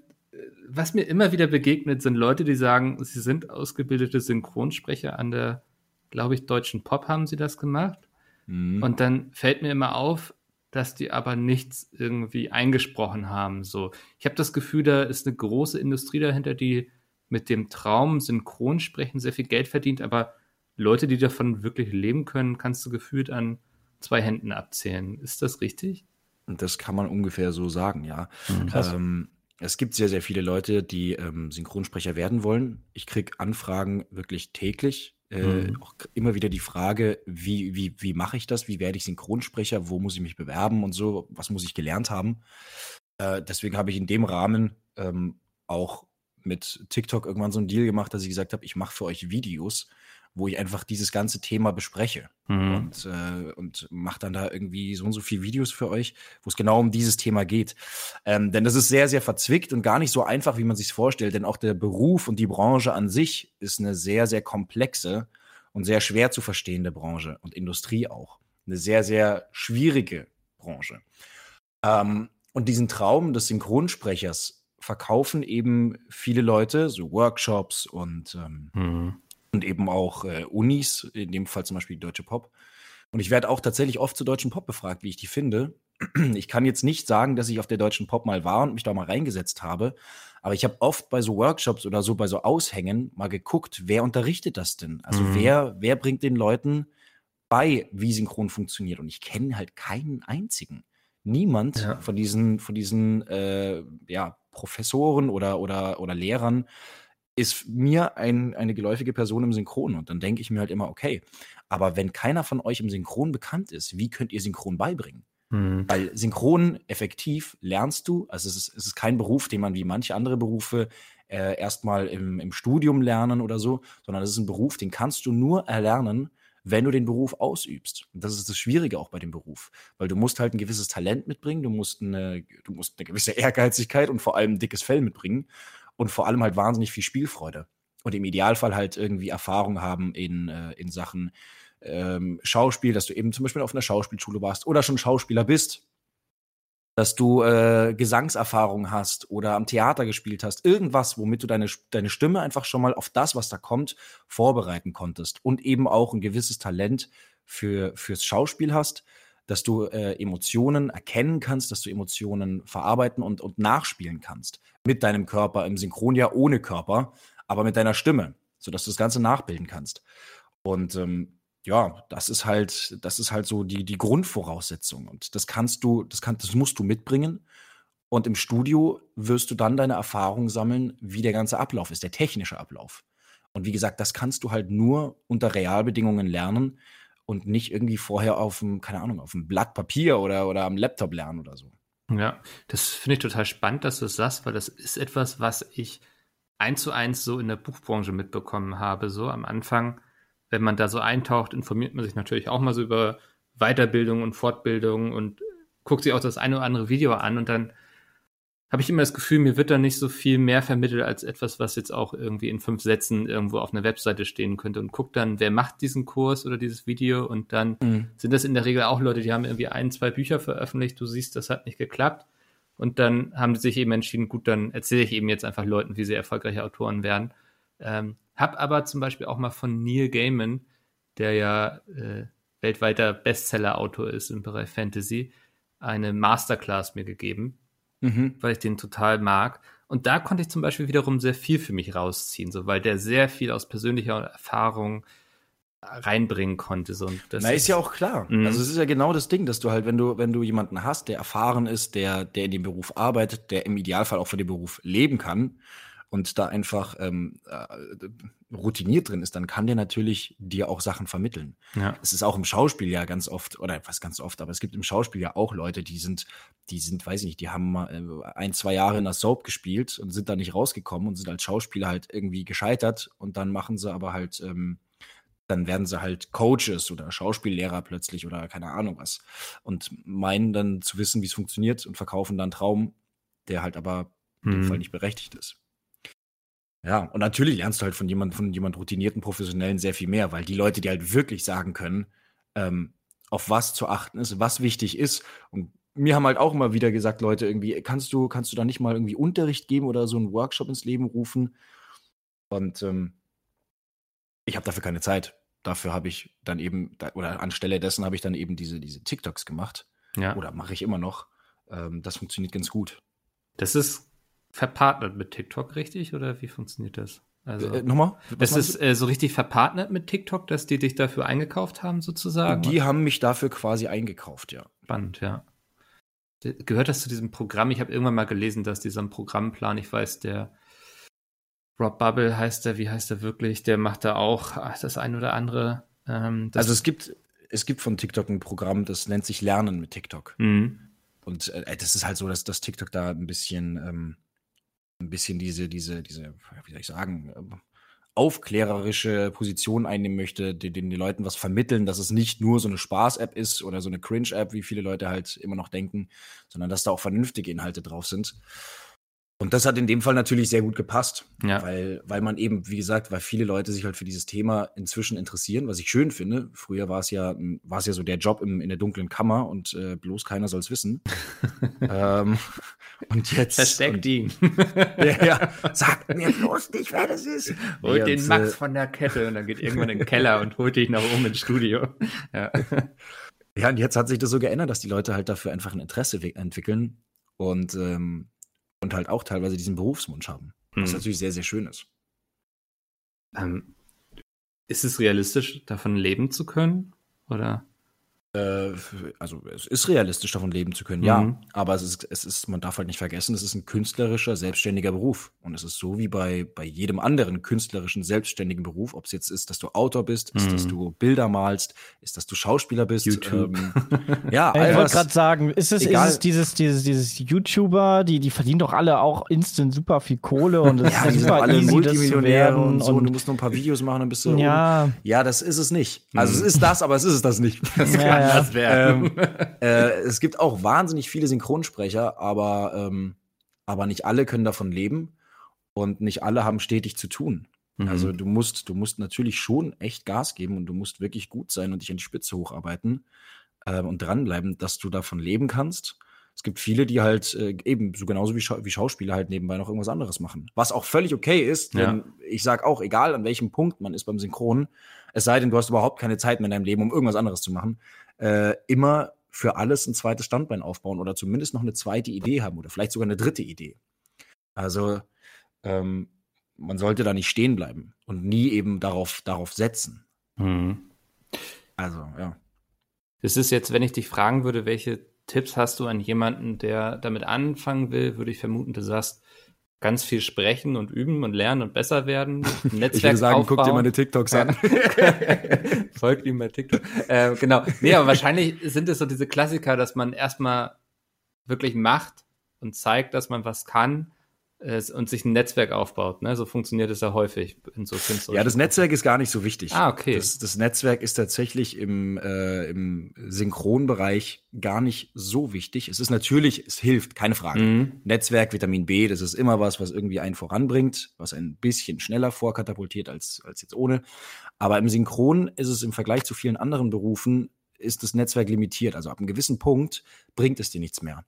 was mir immer wieder begegnet, sind Leute, die sagen, sie sind ausgebildete Synchronsprecher an der, glaube ich, deutschen Pop haben sie das gemacht. Mhm. Und dann fällt mir immer auf, dass die aber nichts irgendwie eingesprochen haben. So, ich habe das Gefühl, da ist eine große Industrie dahinter, die mit dem Traum Synchronsprechen sehr viel Geld verdient, aber Leute, die davon wirklich leben können, kannst du gefühlt an zwei Händen abzählen. Ist das richtig? Das kann man ungefähr so sagen, ja. Krass. Ähm, es gibt sehr, sehr viele Leute, die ähm, Synchronsprecher werden wollen. Ich krieg Anfragen wirklich täglich. Äh, Mhm. auch immer wieder die Frage, wie, wie, wie mache ich das? Wie werde ich Synchronsprecher? Wo muss ich mich bewerben und so? Was muss ich gelernt haben? Äh, deswegen habe ich in dem Rahmen ähm, auch mit TikTok irgendwann so einen Deal gemacht, dass ich gesagt habe, ich mache für euch Videos, wo ich einfach dieses ganze Thema bespreche Mhm. und, äh, und mache dann da irgendwie so und so viele Videos für euch, wo es genau um dieses Thema geht. Ähm, denn das ist sehr, sehr verzwickt und gar nicht so einfach, wie man sich vorstellt. Denn auch der Beruf und die Branche an sich ist eine sehr, sehr komplexe und sehr schwer zu verstehende Branche und Industrie auch. Eine sehr, sehr schwierige Branche. Ähm, und diesen Traum des Synchronsprechers verkaufen eben viele Leute, so Workshops und ähm, Mhm. Und eben auch äh, Unis, in dem Fall zum Beispiel die Deutsche Pop. Und ich werde auch tatsächlich oft zur Deutschen Pop befragt, wie ich die finde. Ich kann jetzt nicht sagen, dass ich auf der Deutschen Pop mal war und mich da mal reingesetzt habe, aber ich habe oft bei so Workshops oder so bei so Aushängen mal geguckt, wer unterrichtet das denn? Also Mhm. wer, wer bringt den Leuten bei, wie synchron funktioniert? Und ich kenne halt keinen einzigen. Niemand Ja. von diesen, von diesen äh, ja, Professoren oder, oder, oder Lehrern ist mir ein, eine geläufige Person im Synchron. Und dann denke ich mir halt immer, okay, aber wenn keiner von euch im Synchron bekannt ist, wie könnt ihr Synchron beibringen? Mhm. Weil synchron effektiv lernst du, also es ist, es ist kein Beruf, den man wie manche andere Berufe äh, erstmal im, im Studium lernen oder so, sondern es ist ein Beruf, den kannst du nur erlernen, wenn du den Beruf ausübst. Und das ist das Schwierige auch bei dem Beruf, weil du musst halt ein gewisses Talent mitbringen, du musst eine, du musst eine gewisse Ehrgeizigkeit und vor allem ein dickes Fell mitbringen und vor allem halt wahnsinnig viel Spielfreude. Und im Idealfall halt irgendwie Erfahrung haben in, äh, in Sachen ähm, Schauspiel, dass du eben zum Beispiel auf einer Schauspielschule warst oder schon Schauspieler bist, dass du äh, Gesangserfahrung hast oder am Theater gespielt hast, irgendwas, womit du deine, deine Stimme einfach schon mal auf das, was da kommt, vorbereiten konntest und eben auch ein gewisses Talent für, fürs Schauspiel hast, dass du äh, Emotionen erkennen kannst, dass du Emotionen verarbeiten und, und nachspielen kannst mit deinem Körper, im Synchron ja ohne Körper, aber mit deiner Stimme, sodass du das Ganze nachbilden kannst. Und ähm, ja, das ist halt, das ist halt so die, die Grundvoraussetzung. Und das kannst du, das kann, das musst du mitbringen. Und im Studio wirst du dann deine Erfahrung sammeln, wie der ganze Ablauf ist, der technische Ablauf. Und wie gesagt, das kannst du halt nur unter Realbedingungen lernen und nicht irgendwie vorher auf dem, keine Ahnung, auf dem Blatt Papier oder, oder am Laptop lernen oder so. Ja, das finde ich total spannend, dass du es sagst, weil das ist etwas, was ich eins zu eins so in der Buchbranche mitbekommen habe. So am Anfang, wenn man da so eintaucht, informiert man sich natürlich auch mal so über Weiterbildung und Fortbildung und guckt sich auch das eine oder andere Video an und dann habe ich immer das Gefühl, mir wird da nicht so viel mehr vermittelt als etwas, was jetzt auch irgendwie in fünf Sätzen irgendwo auf einer Webseite stehen könnte und guckt dann, wer macht diesen Kurs oder dieses Video und dann Mhm. sind das in der Regel auch Leute, die haben irgendwie ein, zwei Bücher veröffentlicht, du siehst, das hat nicht geklappt und dann haben die sich eben entschieden, gut, dann erzähle ich eben jetzt einfach Leuten, wie sie erfolgreiche Autoren werden. Ähm, hab aber zum Beispiel auch mal von Neil Gaiman, der ja äh, weltweiter Bestseller-Autor ist im Bereich Fantasy, eine Masterclass mir gegeben Mhm. weil ich den total mag. Und da konnte ich zum Beispiel wiederum sehr viel für mich rausziehen, so weil der sehr viel aus persönlicher Erfahrung reinbringen konnte. So. Und das Na, ist ja auch klar. Mhm. Also es ist ja genau das Ding, dass du halt, wenn du, wenn du jemanden hast, der erfahren ist, der, der in dem Beruf arbeitet, der im Idealfall auch für den Beruf leben kann und da einfach ähm, äh, routiniert drin ist, dann kann der natürlich dir auch Sachen vermitteln. ja. Es ist auch im Schauspiel ja ganz oft, oder was ganz oft, aber es gibt im Schauspiel ja auch Leute, die sind, die sind, weiß ich nicht, die haben mal äh, ein, zwei Jahre in der Soap gespielt und sind da nicht rausgekommen und sind als Schauspieler halt irgendwie gescheitert und dann machen sie aber halt, ähm, dann werden sie halt Coaches oder Schauspiellehrer plötzlich oder keine Ahnung was und meinen dann zu wissen, wie es funktioniert und verkaufen dann einen Traum, der halt aber in dem Mhm. Fall nicht berechtigt ist. Ja, und natürlich lernst du halt von jemand, von jemand routinierten Professionellen sehr viel mehr, weil die Leute, die halt wirklich sagen können, ähm, auf was zu achten ist, was wichtig ist. Und mir haben halt auch immer wieder gesagt, Leute, irgendwie, kannst du, kannst du da nicht mal irgendwie Unterricht geben oder so einen Workshop ins Leben rufen? Und ähm, ich habe dafür keine Zeit. Dafür habe ich dann eben, oder anstelle dessen habe ich dann eben diese, diese TikToks gemacht. ja. Oder mache ich immer noch. Ähm, das funktioniert ganz gut. Das ist verpartnert mit TikTok, richtig? Oder wie funktioniert das? Also, Äh, nochmal? Meinst ist äh, so richtig verpartnert mit TikTok, dass die dich dafür eingekauft haben, sozusagen? Die haben mich dafür quasi eingekauft, ja. Spannend, ja. Gehört das zu diesem Programm? Ich habe irgendwann mal gelesen, dass dieser Programmplan, ich weiß, der Rob Bubble heißt der, wie heißt der wirklich? Der macht da auch ach, das ein oder andere. Ähm, das Also es gibt, es gibt von TikTok ein Programm, das nennt sich Lernen mit TikTok. Mhm. Und äh, das ist halt so, dass das TikTok da ein bisschen, ähm, ein bisschen diese, diese, diese, wie soll ich sagen, ähm, aufklärerische Position einnehmen möchte, den, den Leuten was vermitteln, dass es nicht nur so eine Spaß-App ist oder so eine Cringe-App, wie viele Leute halt immer noch denken, sondern dass da auch vernünftige Inhalte drauf sind. Und das hat in dem Fall natürlich sehr gut gepasst, Ja. weil, weil man eben, wie gesagt, weil viele Leute sich halt für dieses Thema inzwischen interessieren, was ich schön finde. Früher war es ja, war es ja so der Job im, in der dunklen Kammer und äh, bloß keiner soll es wissen. ähm, und jetzt. Versteckt ihn. ja, ja, sagt mir bloß nicht, wer das ist. Holt Nee, den und, Max äh, von der Kette und dann geht irgendwann in den Keller und holt dich nach oben ins Studio. Ja. Ja, und jetzt hat sich das so geändert, dass die Leute halt dafür einfach ein Interesse entwickeln und, ähm, und halt auch teilweise diesen Berufswunsch haben. Was Mhm. natürlich sehr, sehr schön ist. Ähm, ist es realistisch, davon leben zu können? Oder? Äh, also es ist realistisch, davon leben zu können, Mhm. ja. Aber es ist, es ist, man darf halt nicht vergessen, es ist ein künstlerischer, selbstständiger Beruf. Und es ist so wie bei, bei jedem anderen künstlerischen, selbstständigen Beruf, ob es jetzt ist, dass du Autor bist, ist, Mhm. dass du Bilder malst, ist, dass du Schauspieler bist. YouTube. Ähm, ja, Ich all wollte das. gerade sagen, ist es, ist es dieses, dieses, dieses YouTuber, die, die verdienen doch alle auch instant super viel Kohle und es Ja, ist die sind super alle easy, das Multimillionäre und so. Und und du musst nur ein paar Videos machen, dann bist du. ja. Ja, das ist es nicht. Also es ist das, aber es ist es das nicht. ja, ja. Das wäre. ähm, äh, es gibt auch wahnsinnig viele Synchronsprecher, aber, ähm, aber nicht alle können davon leben und nicht alle haben stetig zu tun. Mhm. Also du musst, du musst natürlich schon echt Gas geben und du musst wirklich gut sein und dich an die Spitze hocharbeiten ähm, und dranbleiben, dass du davon leben kannst. Es gibt viele, die halt äh, eben so genauso wie, Schau wie Schauspieler halt nebenbei noch irgendwas anderes machen. Was auch völlig okay ist, Ja. denn ich sag auch, egal an welchem Punkt man ist beim Synchronen, es sei denn, du hast überhaupt keine Zeit mehr in deinem Leben, um irgendwas anderes zu machen, äh, immer für alles ein zweites Standbein aufbauen oder zumindest noch eine zweite Idee haben oder vielleicht sogar eine dritte Idee. Also ähm, man sollte da nicht stehen bleiben und nie eben darauf, darauf setzen. Mhm. Also, ja. Das ist jetzt, wenn ich dich fragen würde, welche Tipps hast du an jemanden, der damit anfangen will, würde ich vermuten, du sagst, ganz viel sprechen und üben und lernen und besser werden. Netzwerk Ich würde sagen, guck dir aufbauen. meine TikToks an. Folgt ihm bei TikTok. äh, genau. Nee, aber wahrscheinlich sind es so diese Klassiker, dass man erstmal wirklich macht und zeigt, dass man was kann und sich ein Netzwerk aufbaut. Ne? So funktioniert es ja häufig in so künstlerischen Ja, das Netzwerk ist gar nicht so wichtig. Ah, okay. Das, das Netzwerk ist tatsächlich im, äh, im Synchronbereich gar nicht so wichtig. Es ist natürlich, es hilft, keine Frage. Mhm. Netzwerk, Vitamin B, das ist immer was, was irgendwie einen voranbringt, was ein bisschen schneller vorkatapultiert als, als jetzt ohne. Aber im Synchron ist es im Vergleich zu vielen anderen Berufen, ist das Netzwerk limitiert. Also ab einem gewissen Punkt bringt es dir nichts mehr.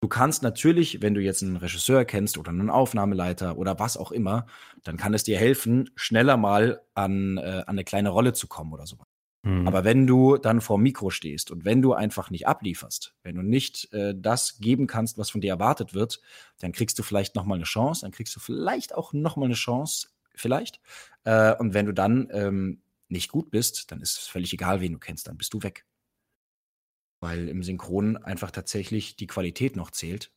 Du kannst natürlich, wenn du jetzt einen Regisseur kennst oder einen Aufnahmeleiter oder was auch immer, dann kann es dir helfen, schneller mal an, äh, an eine kleine Rolle zu kommen oder sowas. Mhm. Aber wenn du dann vor dem Mikro stehst und wenn du einfach nicht ablieferst, wenn du nicht äh, das geben kannst, was von dir erwartet wird, dann kriegst du vielleicht noch mal eine Chance, dann kriegst du vielleicht auch noch mal eine Chance, vielleicht. Äh, und wenn du dann ähm, nicht gut bist, dann ist es völlig egal, wen du kennst, dann bist du weg. Weil im Synchron einfach tatsächlich die Qualität noch zählt.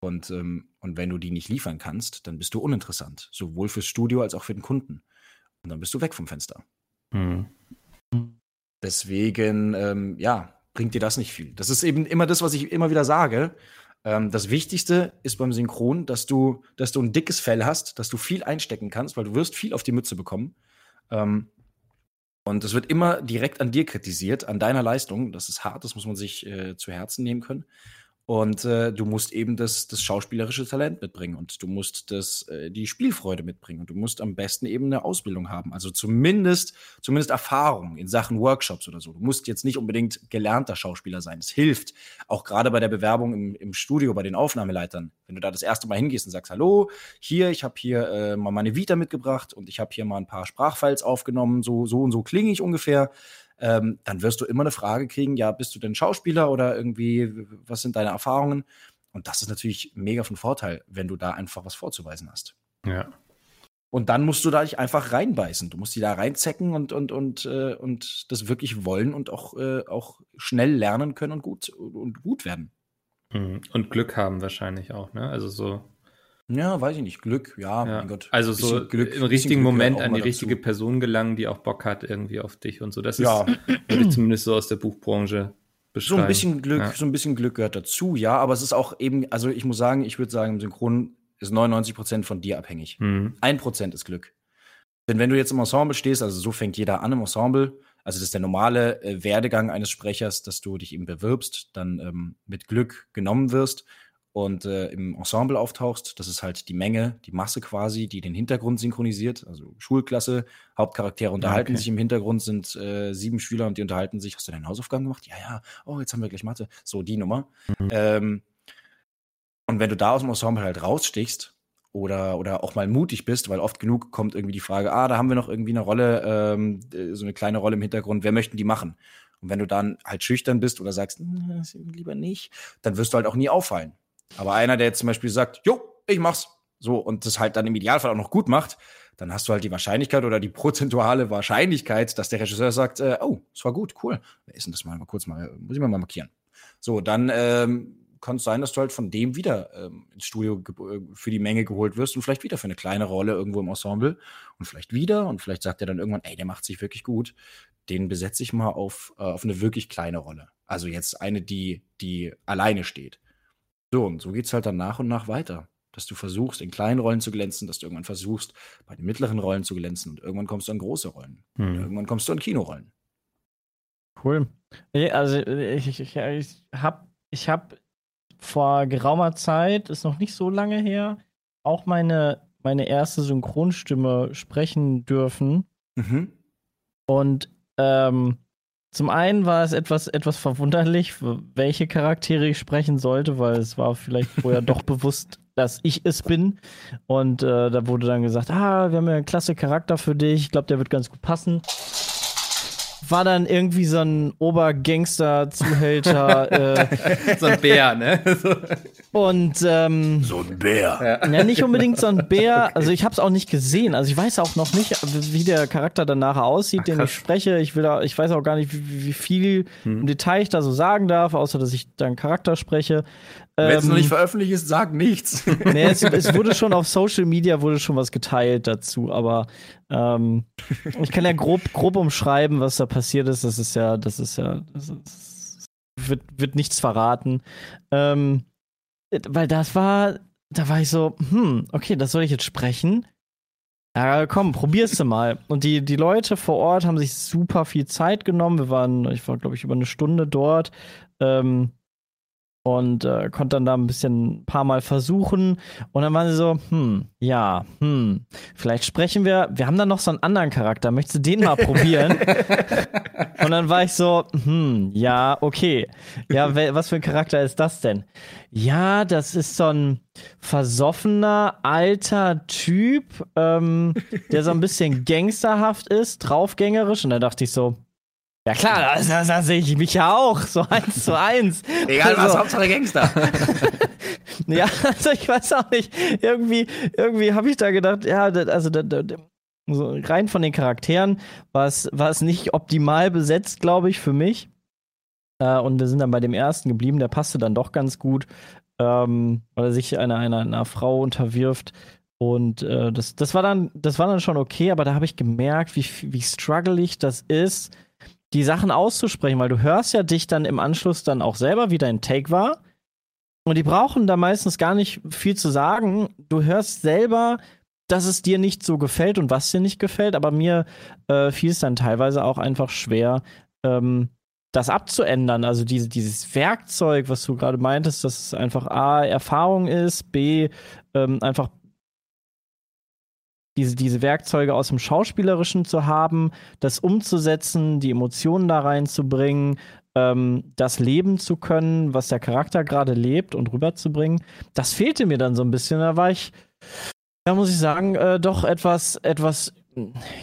Und, ähm, und wenn du die nicht liefern kannst, dann bist du uninteressant, sowohl fürs Studio als auch für den Kunden. Und dann bist du weg vom Fenster. Mhm. Deswegen, ähm, ja, bringt dir das nicht viel. Das ist eben immer das, was ich immer wieder sage. Ähm, das Wichtigste ist beim Synchron, dass du, dass du ein dickes Fell hast, dass du viel einstecken kannst, weil du wirst viel auf die Mütze bekommen. Ähm, und es wird immer direkt an dir kritisiert, an deiner Leistung. Das ist hart, das muss man sich äh, zu Herzen nehmen können. Und äh, du musst eben das, das schauspielerische Talent mitbringen und du musst das, äh, die Spielfreude mitbringen und du musst am besten eben eine Ausbildung haben. Also zumindest, zumindest Erfahrung in Sachen Workshops oder so. Du musst jetzt nicht unbedingt gelernter Schauspieler sein. Es hilft, auch gerade bei der Bewerbung im, im Studio, bei den Aufnahmeleitern. Wenn du da das erste Mal hingehst und sagst, hallo, hier, ich habe hier äh, mal meine Vita mitgebracht und ich habe hier mal ein paar Sprachfiles aufgenommen, so, so und so klinge ich ungefähr ähm, dann wirst du immer eine Frage kriegen, ja, bist du denn Schauspieler oder irgendwie, was sind deine Erfahrungen? Und das ist natürlich mega von Vorteil, wenn du da einfach was vorzuweisen hast. Ja. Und dann musst du da dich einfach reinbeißen. Du musst die da reinzecken und, und, und, äh, und das wirklich wollen und auch, äh, auch schnell lernen können und gut, und gut werden. Mhm. Und Glück haben wahrscheinlich auch, ne? Also so. Ja, weiß ich nicht. Glück, ja, Ja. mein Gott. Also so Glück- im richtigen Moment an die richtige dazu. Person gelangen, die auch Bock hat irgendwie auf dich und so. Das Ja. ist, würde ich zumindest so aus der Buchbranche So beschreiben. ein bisschen Glück, Ja. so ein bisschen Glück gehört dazu, ja, aber es ist auch eben, also ich muss sagen, ich würde sagen, im Synchron ist 99 Prozent von dir abhängig. Mhm. Ein Prozent ist Glück. Denn wenn du jetzt im Ensemble stehst, also so fängt jeder an im Ensemble, also das ist der normale äh, Werdegang eines Sprechers, dass du dich eben bewirbst, dann ähm, mit Glück genommen wirst und äh, im Ensemble auftauchst. Das ist halt die Menge, die Masse quasi, die den Hintergrund synchronisiert. Also Schulklasse, Hauptcharaktere unterhalten okay. sich im Hintergrund, sind äh, sieben Schüler und die unterhalten sich. Hast du deine Hausaufgaben gemacht? Ja, ja. Oh, jetzt haben wir gleich Mathe. So, die Nummer. Ähm, und wenn du da aus dem Ensemble halt rausstichst oder, oder auch mal mutig bist, weil oft genug kommt irgendwie die Frage, ah, da haben wir noch irgendwie eine Rolle, ähm, äh, so eine kleine Rolle im Hintergrund, wer möchten die machen? Und wenn du dann halt schüchtern bist oder sagst, "Hm, lieber nicht, dann wirst du halt auch nie auffallen. Aber einer, der jetzt zum Beispiel sagt, jo, ich mach's, so, und das halt dann im Idealfall auch noch gut macht, dann hast du halt die Wahrscheinlichkeit oder die prozentuale Wahrscheinlichkeit, dass der Regisseur sagt, äh, oh, es war gut, cool. Wer ist denn das mal? Mal kurz mal, muss ich mal markieren. So, dann ähm, kann es sein, dass du halt von dem wieder ähm, ins Studio äh, für die Menge geholt wirst und vielleicht wieder für eine kleine Rolle irgendwo im Ensemble und vielleicht wieder und vielleicht sagt er dann irgendwann, ey, der macht sich wirklich gut, den besetze ich mal auf, äh, auf eine wirklich kleine Rolle. Also jetzt eine, die, die alleine steht. So, und so geht's halt dann nach und nach weiter. Dass du versuchst, in kleinen Rollen zu glänzen, dass du irgendwann versuchst, bei den mittleren Rollen zu glänzen und irgendwann kommst du an große Rollen. Mhm. irgendwann kommst du an Kinorollen. Cool. Nee, Also ich, ich, ich, ich habe ich hab vor geraumer Zeit, ist noch nicht so lange her, auch meine, meine erste Synchronstimme sprechen dürfen. Mhm. Und ähm, zum einen war es etwas, etwas verwunderlich, welche Charaktere ich sprechen sollte, weil es war vielleicht vorher doch bewusst, dass ich es bin. Und äh, da wurde dann gesagt, ah, wir haben ja einen klasse Charakter für dich, ich glaube, der wird ganz gut passen. War dann irgendwie so ein Obergangster-Zuhälter äh, So ein Bär, ne? So. und ähm, So ein Bär. ja, nicht unbedingt so ein Bär. Also ich habe es auch nicht gesehen. Also ich weiß auch noch nicht, wie der Charakter dann nachher aussieht, Ach, den krass. ich spreche. Ich will da, ich weiß auch gar nicht, wie, wie viel Hm. im Detail ich da so sagen darf, außer dass ich da einen Charakter spreche. Wenn es Ähm, noch nicht veröffentlicht ist, sag nichts. nee, es, es wurde schon auf Social Media wurde schon was geteilt dazu, aber ähm, ich kann ja grob, grob umschreiben, was da passiert ist. Das ist ja, das ist ja, das ist, wird, wird nichts verraten. Ähm, weil das war da war ich so, hm, okay, das soll ich jetzt sprechen. Ja, komm, probier's du mal. Und die, die Leute vor Ort haben sich super viel Zeit genommen. Wir waren, ich war, glaube ich, über eine Stunde dort. Ähm, und äh, konnte dann da ein bisschen ein paar Mal versuchen. Und dann waren sie so, hm, ja, hm, vielleicht sprechen wir. Wir haben dann noch so einen anderen Charakter. Möchtest du den mal probieren? und dann war ich so, hm, ja, okay. Ja, was für ein Charakter ist das denn? Ja, das ist so ein versoffener, alter Typ, ähm, der so ein bisschen gangsterhaft ist, draufgängerisch. Und dann dachte ich so, ja klar, da, da, sehe ich mich ja auch, so eins zu eins. Egal was, also, Hauptsache Gangster. ja, also ich weiß auch nicht, irgendwie, irgendwie habe ich da gedacht, ja, also so rein von den Charakteren war es, war es nicht optimal besetzt, glaube ich, für mich. Äh, und wir sind dann bei dem ersten geblieben, der passte dann doch ganz gut, ähm, weil er sich einer, einer, einer Frau unterwirft. Und äh, das, das, war dann, das war dann schon okay, aber da habe ich gemerkt, wie, wie strugglig das ist, die Sachen auszusprechen, weil du hörst ja dich dann im Anschluss dann auch selber, wie dein Take war. Und die brauchen da meistens gar nicht viel zu sagen. Du hörst selber, dass es dir nicht so gefällt und was dir nicht gefällt, aber mir äh, fiel es dann teilweise auch einfach schwer, ähm, das abzuändern. Also diese, dieses Werkzeug, was du gerade meintest, dass es einfach A, Erfahrung ist, B, ähm, einfach diese, diese Werkzeuge aus dem Schauspielerischen zu haben, das umzusetzen, die Emotionen da reinzubringen, ähm, das leben zu können, was der Charakter gerade lebt und rüberzubringen, das fehlte mir dann so ein bisschen. Da war ich, da muss ich sagen, äh, doch etwas, etwas,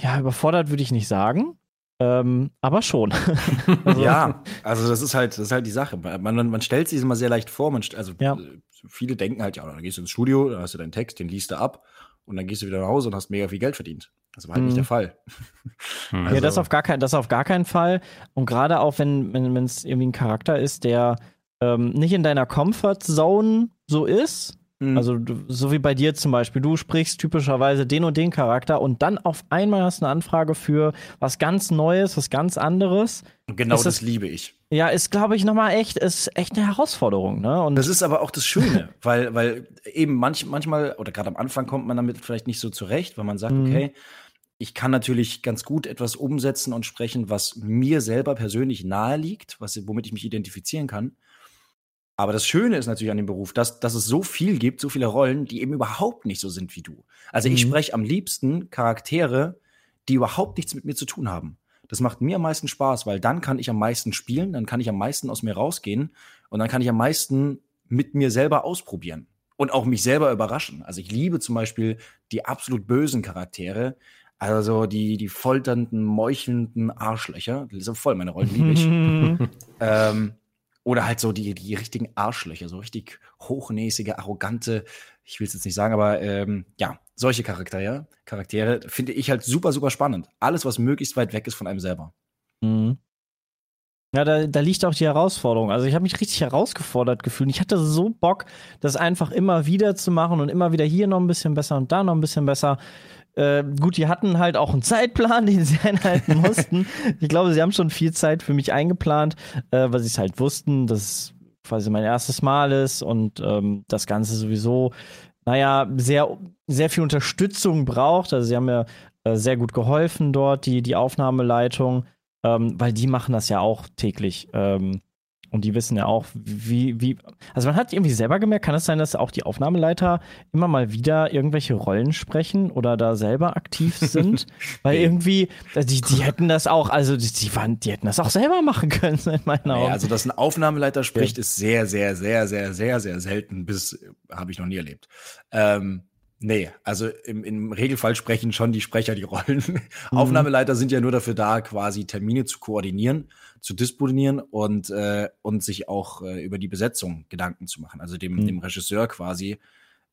ja, überfordert würde ich nicht sagen. Ähm, aber schon. also, ja, also das ist halt, das ist halt die Sache. Man, man, man stellt sich immer sehr leicht vor. Man, also ja. viele denken halt, ja, dann gehst du ins Studio, dann hast du deinen Text, den liest du ab und dann gehst du wieder nach Hause und hast mega viel Geld verdient. Das war halt mhm. nicht der Fall. Also, ja, das auf gar kein, das auf gar keinen Fall. Und gerade auch wenn wenn es irgendwie ein Charakter ist, der ähm, nicht in deiner Comfort Zone so ist, Mhm. Also so wie bei dir zum Beispiel, du sprichst typischerweise den und den Charakter und dann auf einmal hast du eine Anfrage für was ganz Neues, was ganz anderes. Genau das, das, liebe ich. Ja, ist glaube ich nochmal echt, ist echt eine Herausforderung. Ne? Und das ist aber auch das Schöne, weil weil eben manch, manchmal oder gerade am Anfang kommt man damit vielleicht nicht so zurecht, weil man sagt, mhm. okay. Ich kann natürlich ganz gut etwas umsetzen und sprechen, was mir selber persönlich nahe liegt, was, womit ich mich identifizieren kann. Aber das Schöne ist natürlich an dem Beruf, dass, dass es so viel gibt, so viele Rollen, die eben überhaupt nicht so sind wie du. Also mhm. ich spreche am liebsten Charaktere, die überhaupt nichts mit mir zu tun haben. Das macht mir am meisten Spaß, weil dann kann ich am meisten spielen, dann kann ich am meisten aus mir rausgehen und dann kann ich am meisten mit mir selber ausprobieren und auch mich selber überraschen. Also ich liebe zum Beispiel die absolut bösen Charaktere, also die, die folternden, meuchelnden Arschlöcher. Das sind voll meine Rollen, liebe ich. ähm, oder halt so die, die richtigen Arschlöcher, so richtig hochnäsige, arrogante, ich will es jetzt nicht sagen, aber ähm, ja, solche Charaktere, Charaktere finde ich halt super, super spannend. Alles, was möglichst weit weg ist von einem selber. Mhm. Ja, da, da liegt auch die Herausforderung. Also ich habe mich richtig herausgefordert gefühlt. Ich hatte so Bock, das einfach immer wieder zu machen und immer wieder hier noch ein bisschen besser und da noch ein bisschen besser. Äh, gut, die hatten halt auch einen Zeitplan, den sie einhalten mussten. ich glaube, sie haben schon viel Zeit für mich eingeplant, äh, weil sie es halt wussten, dass es quasi mein erstes Mal ist und ähm, das Ganze sowieso, naja, sehr, sehr viel Unterstützung braucht. Also sie haben mir äh, sehr gut geholfen dort, die, die Aufnahmeleitung, ähm, weil die machen das ja auch täglich. Ähm, und die wissen ja auch, wie, wie. Also man hat irgendwie selber gemerkt, kann es sein, dass auch die Aufnahmeleiter immer mal wieder irgendwelche Rollen sprechen oder da selber aktiv sind? Weil irgendwie, äh, die, die hätten das auch, also die, die, waren, die hätten das auch selber machen können, in meinen Augen. Ja, also, dass ein Aufnahmeleiter spricht, ja. ist sehr, sehr, sehr, sehr, sehr, sehr selten, bis habe ich noch nie erlebt. Ähm, Nee, also im, im Regelfall sprechen schon die Sprecher die Rollen. Mhm. Aufnahmeleiter sind ja nur dafür da, quasi Termine zu koordinieren, zu disponieren und, äh, und sich auch äh, über die Besetzung Gedanken zu machen. Also dem, mhm. dem Regisseur quasi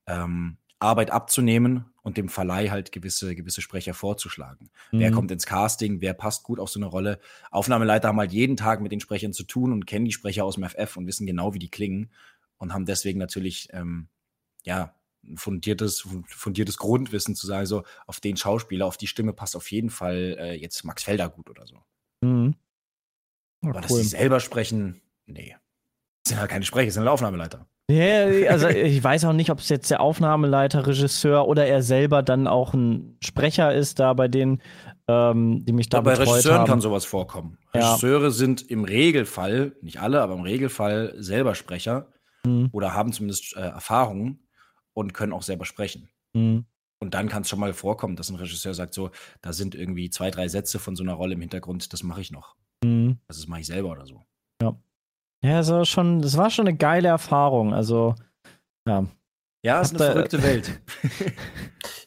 ähm, Arbeit abzunehmen und dem Verleih halt gewisse, gewisse Sprecher vorzuschlagen. Mhm. Wer kommt ins Casting, wer passt gut auf so eine Rolle. Aufnahmeleiter haben halt jeden Tag mit den Sprechern zu tun und kennen die Sprecher aus dem FF und wissen genau, wie die klingen und haben deswegen natürlich, ähm, ja, fundiertes, fundiertes Grundwissen zu sagen, so auf den Schauspieler, auf die Stimme passt auf jeden Fall äh, jetzt Max Felder gut oder so. Mhm. Oh, Aber cool. dass sie selber sprechen, nee. Das sind halt keine Sprecher, das sind halt Aufnahmeleiter. Ja, also ich weiß auch nicht, ob es jetzt der Aufnahmeleiter, Regisseur oder er selber dann auch ein Sprecher ist, da bei denen, ähm, die mich da Ja, bei Regisseuren haben. kann sowas vorkommen. Ja. Regisseure sind im Regelfall, nicht alle, aber im Regelfall selber Sprecher Mhm. oder haben zumindest äh, Erfahrungen und können auch selber sprechen. Mhm. Und dann kann es schon mal vorkommen, dass ein Regisseur sagt, so, da sind irgendwie zwei, drei Sätze von so einer Rolle im Hintergrund, das mache ich noch. Mhm. Also das mache ich selber oder so. Ja, das war schon, das war schon eine geile Erfahrung. Also, ja. Ja, ist eine ihr- verrückte Welt.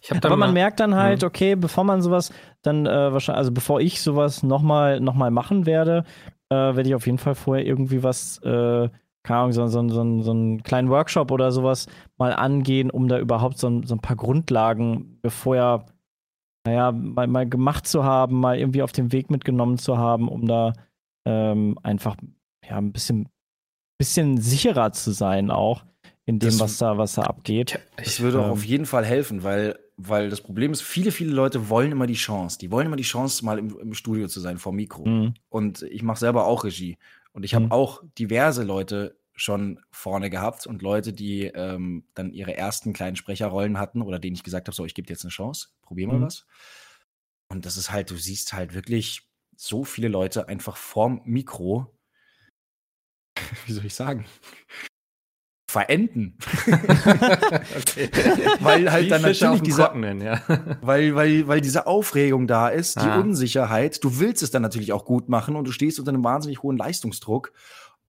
Da Aber man merkt dann halt, Mhm. okay, bevor man sowas dann äh, wahrscheinlich, also bevor ich sowas nochmal noch mal machen werde, äh, werde ich auf jeden Fall vorher irgendwie was, äh, keine Ahnung, so, so, so, so einen kleinen Workshop oder sowas mal angehen, um da überhaupt so, ein- so ein paar Grundlagen vorher, naja, mal, mal gemacht zu haben, mal irgendwie auf dem Weg mitgenommen zu haben, um da ähm, einfach ja ein bisschen, bisschen sicherer zu sein auch in dem, Das- was da, was da abgeht. Das würde auch ähm, auf jeden Fall helfen, weil, weil das Problem ist, viele, viele Leute wollen immer die Chance. Die wollen immer die Chance, mal im, im Studio zu sein, vor Mikro. Mhm. Und ich mache selber auch Regie. Und ich habe Mhm. auch diverse Leute schon vorne gehabt und Leute, die ähm, dann ihre ersten kleinen Sprecherrollen hatten oder denen ich gesagt habe, so, ich gebe dir jetzt eine Chance, probier mal Mhm. was. Und das ist halt, du siehst halt wirklich so viele Leute einfach vorm Mikro, wie soll ich sagen, verenden. okay. Weil halt Wie dann Fische natürlich dieser, Trockenen, ja. weil, weil, weil diese Aufregung da ist, die Ah. Unsicherheit. Du willst es dann natürlich auch gut machen und du stehst unter einem wahnsinnig hohen Leistungsdruck.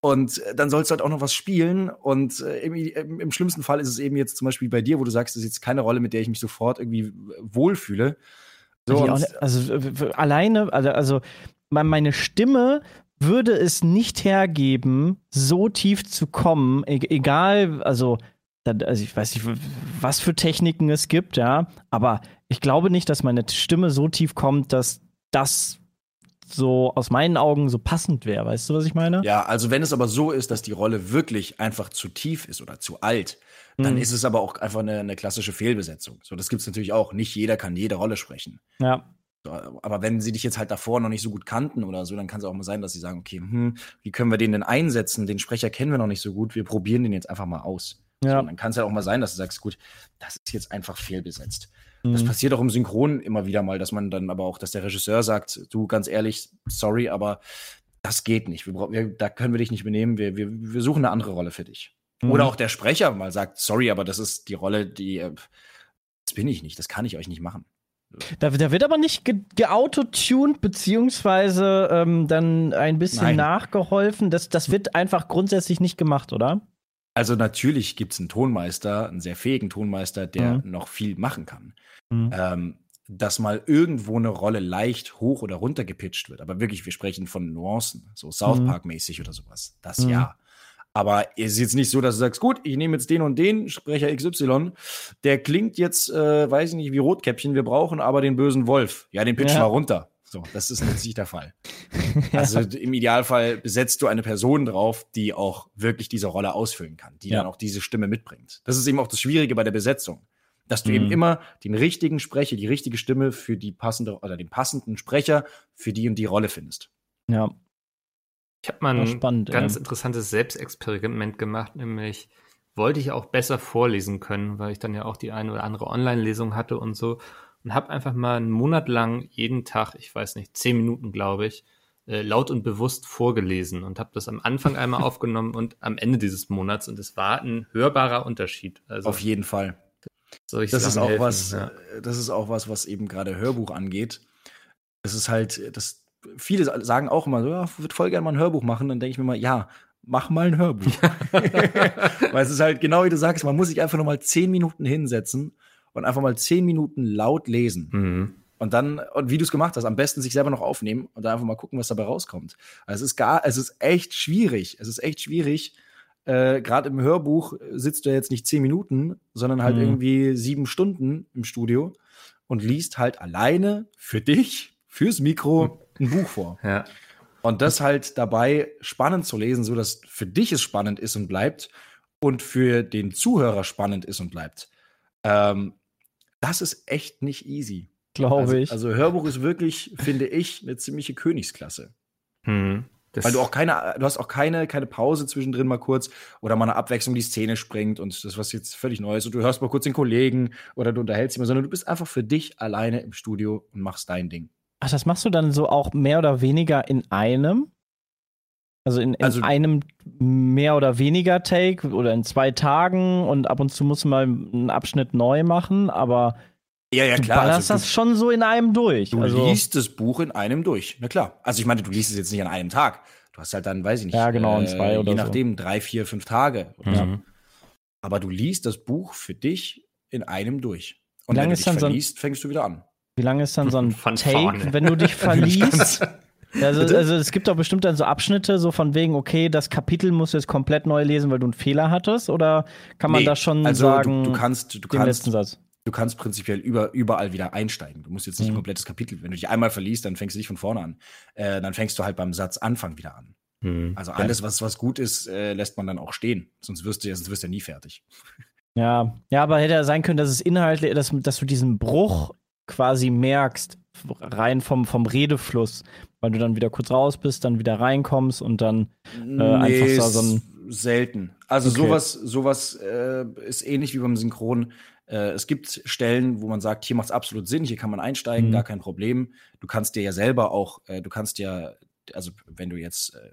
Und äh, dann sollst du halt auch noch was spielen. Und äh, im, im, im schlimmsten Fall ist es eben jetzt zum Beispiel bei dir, wo du sagst, das ist jetzt keine Rolle, mit der ich mich sofort irgendwie äh, wohlfühle. So, auch also alleine, also, also me- meine Stimme würde es nicht hergeben, so tief zu kommen, e egal, also, also ich weiß nicht, was für Techniken es gibt, ja, aber ich glaube nicht, dass meine Stimme so tief kommt, dass das so aus meinen Augen so passend wäre. Weißt du, was ich meine? ja, also wenn es aber so ist, dass die Rolle wirklich einfach zu tief ist oder zu alt, dann Mhm. ist es aber auch einfach eine, eine klassische Fehlbesetzung. So, das gibt es natürlich auch. Nicht jeder kann jede Rolle sprechen. Ja. So, Aber wenn sie dich jetzt halt davor noch nicht so gut kannten oder so, dann kann es auch mal sein, dass sie sagen, okay, hm, wie können wir den denn einsetzen? Den Sprecher kennen wir noch nicht so gut, wir probieren den jetzt einfach mal aus. So, Ja. und dann kann es ja auch mal sein, dass du sagst, gut, das ist jetzt einfach fehlbesetzt. Das Mhm. passiert auch im Synchron immer wieder mal, dass man dann aber auch, dass der Regisseur sagt, du ganz ehrlich, sorry, aber das geht nicht. Wir, wir, da können wir dich nicht benehmen. Wir, wir, wir suchen eine andere Rolle für dich. Mhm. Oder auch der Sprecher mal sagt, sorry, aber das ist die Rolle, die äh, das bin ich nicht, das kann ich euch nicht machen. Da, da wird aber nicht ge- geautotuned, beziehungsweise ähm, dann ein bisschen Nein. nachgeholfen. Das, das wird einfach grundsätzlich nicht gemacht, oder? Also natürlich gibt es einen Tonmeister, einen sehr fähigen Tonmeister, der Mhm. noch viel machen kann. Mhm. Ähm, dass mal irgendwo eine Rolle leicht hoch oder runter gepitcht wird. Aber wirklich, wir sprechen von Nuancen, so South Mhm. Park-mäßig oder sowas. Das Mhm. ja. Aber es ist jetzt nicht so, dass du sagst, gut, ich nehme jetzt den und den Sprecher XY, der klingt jetzt, äh, weiß ich nicht, wie Rotkäppchen, wir brauchen aber den bösen Wolf. Ja, den pitchen Ja. wir runter. So, das ist jetzt nicht der Fall. Also im Idealfall besetzt du eine Person drauf, die auch wirklich diese Rolle ausfüllen kann, die Ja. dann auch diese Stimme mitbringt. Das ist eben auch das Schwierige bei der Besetzung. Dass du Mhm. eben immer den richtigen Sprecher, die richtige Stimme für die passende oder den passenden Sprecher für die und die Rolle findest. Ja. Ich habe mal ein spannend, ganz ja. interessantes Selbstexperiment gemacht, nämlich wollte ich auch besser vorlesen können, weil ich dann ja auch die eine oder andere Online-Lesung hatte und so. Und habe einfach mal einen Monat lang jeden Tag, ich weiß nicht, zehn Minuten, glaube ich, äh, laut und bewusst vorgelesen und habe das am Anfang einmal aufgenommen und am Ende dieses Monats. Und es war ein hörbarer Unterschied. Also Auf jeden Fall. soll ich Das ist auch helfen, was, ja. äh, das ist auch was, was eben gerade Hörbuch angeht. Das ist halt, das, viele sagen auch immer so, ja, ich würde voll gerne mal ein Hörbuch machen. Dann denke ich mir mal, ja, mach mal ein Hörbuch. Weil es ist halt genau wie du sagst, man muss sich einfach noch mal zehn Minuten hinsetzen und einfach mal zehn Minuten laut lesen. Mhm. Und dann, und wie du es gemacht hast, am besten sich selber noch aufnehmen und dann einfach mal gucken, was dabei rauskommt. Also es ist gar, es ist echt schwierig. Es ist echt schwierig. Äh, Gerade im Hörbuch sitzt du jetzt nicht zehn Minuten, sondern halt Mhm. irgendwie sieben Stunden im Studio und liest halt alleine für dich, fürs Mikro, ein Buch vor. ja. Und das halt dabei spannend zu lesen, so dass für dich es spannend ist und bleibt und für den Zuhörer spannend ist und bleibt. Ähm, das ist echt nicht easy. Glaube also, ich. Also Hörbuch ist wirklich, finde ich, eine ziemliche Königsklasse. Hm. Das- Weil du auch keine, du hast auch keine, keine Pause zwischendrin mal kurz oder mal eine Abwechslung, die Szene springt und das, was jetzt völlig neu ist. Und du hörst mal kurz den Kollegen oder du unterhältst dich mal, sondern du bist einfach für dich alleine im Studio und machst dein Ding. Ach, das machst du dann so auch mehr oder weniger in einem? Also in, in Also- einem mehr oder weniger Take oder in zwei Tagen und ab und zu musst du mal einen Abschnitt neu machen, aber Ja, ja, du ballerst das schon so in einem durch. Du also, liest das Buch in einem durch. Na klar. Also ich meine, du liest es jetzt nicht an einem Tag. Du hast halt dann, weiß ich nicht, Ja, genau, an zwei oder je so. nachdem, drei, vier, fünf Tage. so. Mhm. Aber du liest das Buch für dich in einem durch. Und Wie wenn du dich dann so verliest, fängst du wieder an. Wie lange ist dann so ein Von Take, vorne. wenn du dich verliest? Also, also es gibt doch bestimmt dann so Abschnitte, so von wegen, okay, das Kapitel musst du jetzt komplett neu lesen, weil du einen Fehler hattest? Oder kann man Nee, da schon also sagen, du, du kannst, du den kannst, letzten Satz? du kannst prinzipiell über, überall wieder einsteigen. Du musst jetzt nicht ein Mhm. komplettes Kapitel. Wenn du dich einmal verliest, dann fängst du nicht von vorne an. Äh, dann fängst du halt beim Satz Anfang wieder an. Mhm. Also alles, was, was gut ist, äh, lässt man dann auch stehen. Sonst wirst du ja, sonst wirst du ja nie fertig. Ja, ja, aber hätte ja sein können, dass es inhaltlich, dass, dass du diesen Bruch quasi merkst, rein vom, vom Redefluss, weil du dann wieder kurz raus bist, dann wieder reinkommst und dann einfach so- ein- selten. Also Okay. sowas, sowas äh, ist ähnlich wie beim Synchron. Äh, es gibt Stellen, wo man sagt, hier macht es absolut Sinn, hier kann man einsteigen, Mhm. gar kein Problem. Du kannst dir ja selber auch, äh, du kannst ja, also wenn du jetzt äh,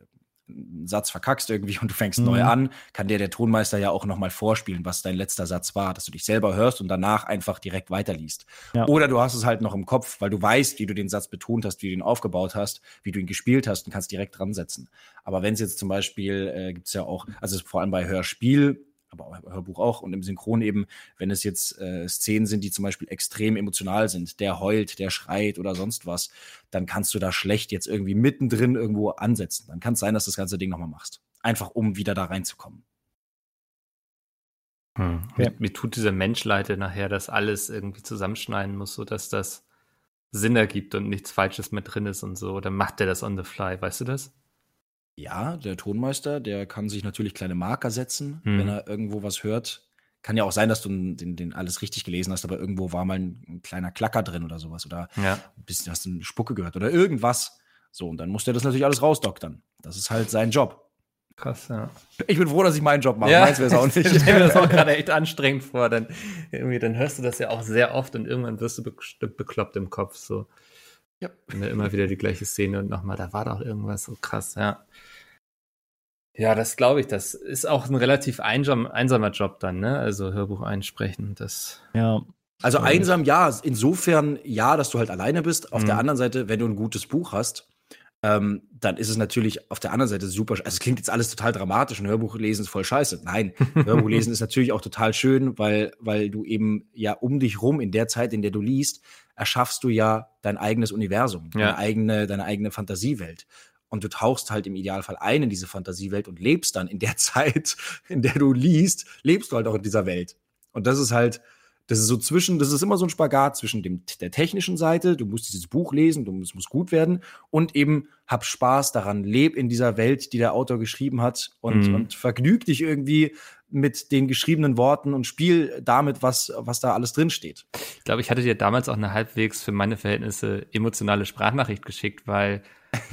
einen Satz verkackst irgendwie und du fängst Mhm. neu an, kann dir der Tonmeister ja auch noch mal vorspielen, was dein letzter Satz war, dass du dich selber hörst und danach einfach direkt weiterliest. Ja. Oder du hast es halt noch im Kopf, weil du weißt, wie du den Satz betont hast, wie du ihn aufgebaut hast, wie du ihn gespielt hast und kannst direkt dran setzen. Aber wenn es jetzt zum Beispiel, äh, gibt es ja auch, also vor allem bei Hörspiel, aber auch Hörbuch auch und im Synchron eben, wenn es jetzt äh, Szenen sind, die zum Beispiel extrem emotional sind, der heult, der schreit oder sonst was, dann kannst du da schlecht jetzt irgendwie mittendrin irgendwo ansetzen. Dann kann es sein, dass du das ganze Ding nochmal machst. Einfach um wieder da reinzukommen. Hm. Ja. Mir, mir tut dieser Mensch leid, der nachher das alles irgendwie zusammenschneiden muss, sodass das Sinn ergibt und nichts Falsches mit drin ist und so. Oder macht der das on the fly, weißt du das? Ja, der Tonmeister, der kann sich natürlich kleine Marker setzen, Hm. wenn er irgendwo was hört. Kann ja auch sein, dass du den, den alles richtig gelesen hast, aber irgendwo war mal ein, ein kleiner Klacker drin oder sowas. Oder Ja. ein bisschen hast du eine Spucke gehört oder irgendwas. So, und dann muss der das natürlich alles rausdoktern. Das ist halt sein Job. Krass, ja. Ich bin froh, dass ich meinen Job mache. Meins wäre es auch nicht. Ich stelle mir das auch gerade echt anstrengend vor. Dann irgendwie, dann hörst du das ja auch sehr oft und irgendwann wirst du bestimmt bekloppt im Kopf. So. Ja. Und dann immer wieder die gleiche Szene und nochmal, da war doch irgendwas so krass, ja. Ja, das glaube ich. Das ist auch ein relativ einsam, einsamer Job dann, ne? Also Hörbuch einsprechen, das. Ja. Also einsam, ja. Insofern ja, dass du halt alleine bist. Auf Mhm. der anderen Seite, wenn du ein gutes Buch hast, ähm, dann ist es natürlich auf der anderen Seite super. Also es klingt jetzt alles total dramatisch. Ein Hörbuch lesen ist voll scheiße. Nein, Hörbuch lesen ist natürlich auch total schön, weil, weil du eben ja um dich rum in der Zeit, in der du liest, erschaffst du ja dein eigenes Universum, Ja. deine eigene, deine eigene Fantasiewelt. Und du tauchst halt im Idealfall ein in diese Fantasiewelt und lebst dann in der Zeit, in der du liest, lebst du halt auch in dieser Welt. Und das ist halt, das ist so zwischen, das ist immer so ein Spagat zwischen dem, der technischen Seite, du musst dieses Buch lesen, du, es muss gut werden und eben hab Spaß daran, leb in dieser Welt, die der Autor geschrieben hat und, Mhm. und vergnüg dich irgendwie mit den geschriebenen Worten und spiel damit, was, was da alles drin steht. Ich glaube, ich hatte dir damals auch eine halbwegs für meine Verhältnisse emotionale Sprachnachricht geschickt, weil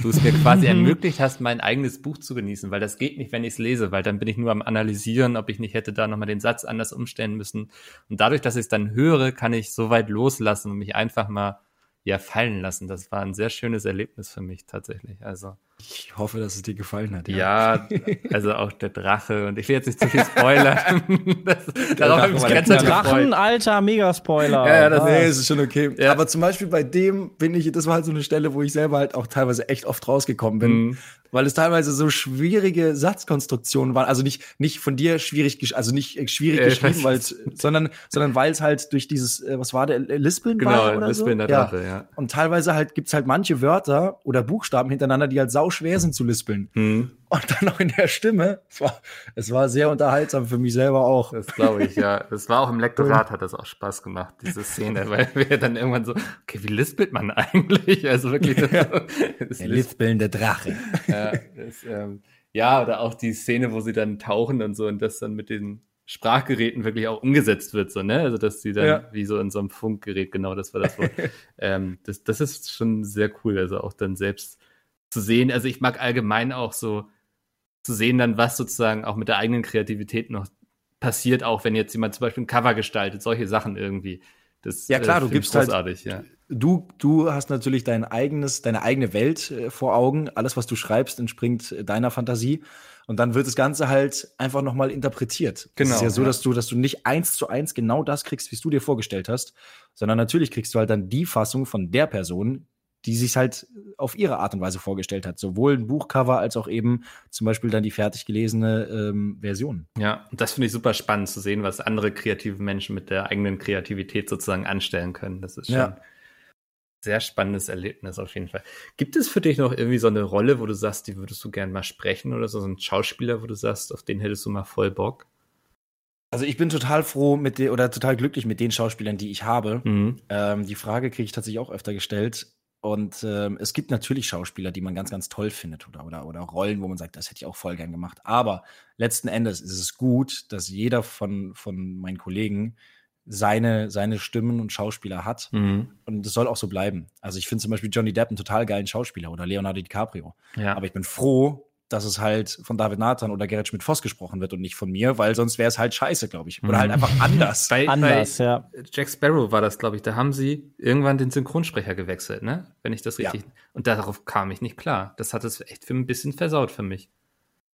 du es mir quasi ermöglicht hast, mein eigenes Buch zu genießen, weil das geht nicht, wenn ich es lese, weil dann bin ich nur am Analysieren, ob ich nicht hätte da nochmal den Satz anders umstellen müssen. Und dadurch, dass ich es dann höre, kann ich so weit loslassen und mich einfach mal ja fallen lassen. Das war ein sehr schönes Erlebnis für mich tatsächlich. Also Ich hoffe, dass es dir gefallen hat. ja, also auch der Drache und ich will jetzt nicht zu viel spoilern. das, darauf Drache ich der Drachen, alter Megaspoiler. Ja, ja, das- es ist schon okay. Ja. Aber zum Beispiel bei dem bin ich, das war halt so eine Stelle, wo ich selber halt auch teilweise echt oft rausgekommen bin, Mhm. Weil es teilweise so schwierige Satzkonstruktionen waren. Also nicht, nicht von dir schwierig, also nicht äh, schwierig Äh, geschrieben, weil es, sondern, sondern weil es halt durch dieses, äh, was war der, äh, Lispeln Genau, war oder Lispeln so? der Drache, ja. Und teilweise halt gibt's halt manche Wörter oder Buchstaben hintereinander, die halt sau schwer sind zu lispeln. Mhm. Und dann noch in der Stimme. Es war, es war sehr unterhaltsam für mich selber auch. Das glaube ich, ja. Das war auch im Lektorat, hat das auch Spaß gemacht, diese Szene, weil wir dann irgendwann so, okay, wie lispelt man eigentlich? Also wirklich, das Der Lisp- lispelnde Drache. ja, das, ähm, ja, oder auch die Szene, wo sie dann tauchen und so und das dann mit den Sprachgeräten wirklich auch umgesetzt wird, so, ne? Also, dass sie dann Ja. wie so in so einem Funkgerät, genau, das war das Wort. ähm, das, das ist schon sehr cool, also auch dann selbst zu sehen. Also ich mag allgemein auch so zu sehen dann, was sozusagen auch mit der eigenen Kreativität noch passiert, auch wenn jetzt jemand zum Beispiel ein Cover gestaltet, solche Sachen irgendwie. Das, Ja, klar, äh, du gibst halt- großartig, ja. Du, du hast natürlich dein eigenes, deine eigene Welt äh, vor Augen. Alles, was du schreibst, entspringt äh, deiner Fantasie. Und dann wird das Ganze halt einfach nochmal interpretiert. Genau, Es ist ja so, ja. dass du, dass du nicht eins zu eins genau das kriegst, wie es du dir vorgestellt hast, sondern natürlich kriegst du halt dann die Fassung von der Person, die sich halt auf ihre Art und Weise vorgestellt hat. Sowohl ein Buchcover als auch eben zum Beispiel dann die fertig gelesene ähm, Version. Ja, und das finde ich super spannend zu sehen, was andere kreative Menschen mit der eigenen Kreativität sozusagen anstellen können. Das ist schon Ja. ein sehr spannendes Erlebnis auf jeden Fall. Gibt es für dich noch irgendwie so eine Rolle, wo du sagst, die würdest du gern mal sprechen oder so, so ein Schauspieler, wo du sagst, auf den hättest du mal voll Bock? Also ich bin total froh mit den oder total glücklich mit den Schauspielern, die ich habe. Mhm. Ähm, die Frage kriege ich tatsächlich auch öfter gestellt. Und ähm, es gibt natürlich Schauspieler, die man ganz, ganz toll findet oder, oder, oder Rollen, wo man sagt, das hätte ich auch voll gern gemacht. Aber letzten Endes ist es gut, dass jeder von, von meinen Kollegen seine, seine Stimmen und Schauspieler hat. Mhm. Und das soll auch so bleiben. Also ich finde zum Beispiel Johnny Depp einen total geilen Schauspieler oder Leonardo DiCaprio. Ja. Aber ich bin froh, dass es halt von David Nathan oder Gerrit Schmidt-Voss gesprochen wird und nicht von mir, weil sonst wäre es halt scheiße, glaube ich. Oder Mhm. halt einfach anders. bei, Anders, bei ja. Jack Sparrow war das, glaube ich. Da haben sie irgendwann den Synchronsprecher gewechselt, ne? Wenn ich das Ja. richtig. Und darauf kam ich nicht klar. Das hat es echt für ein bisschen versaut für mich.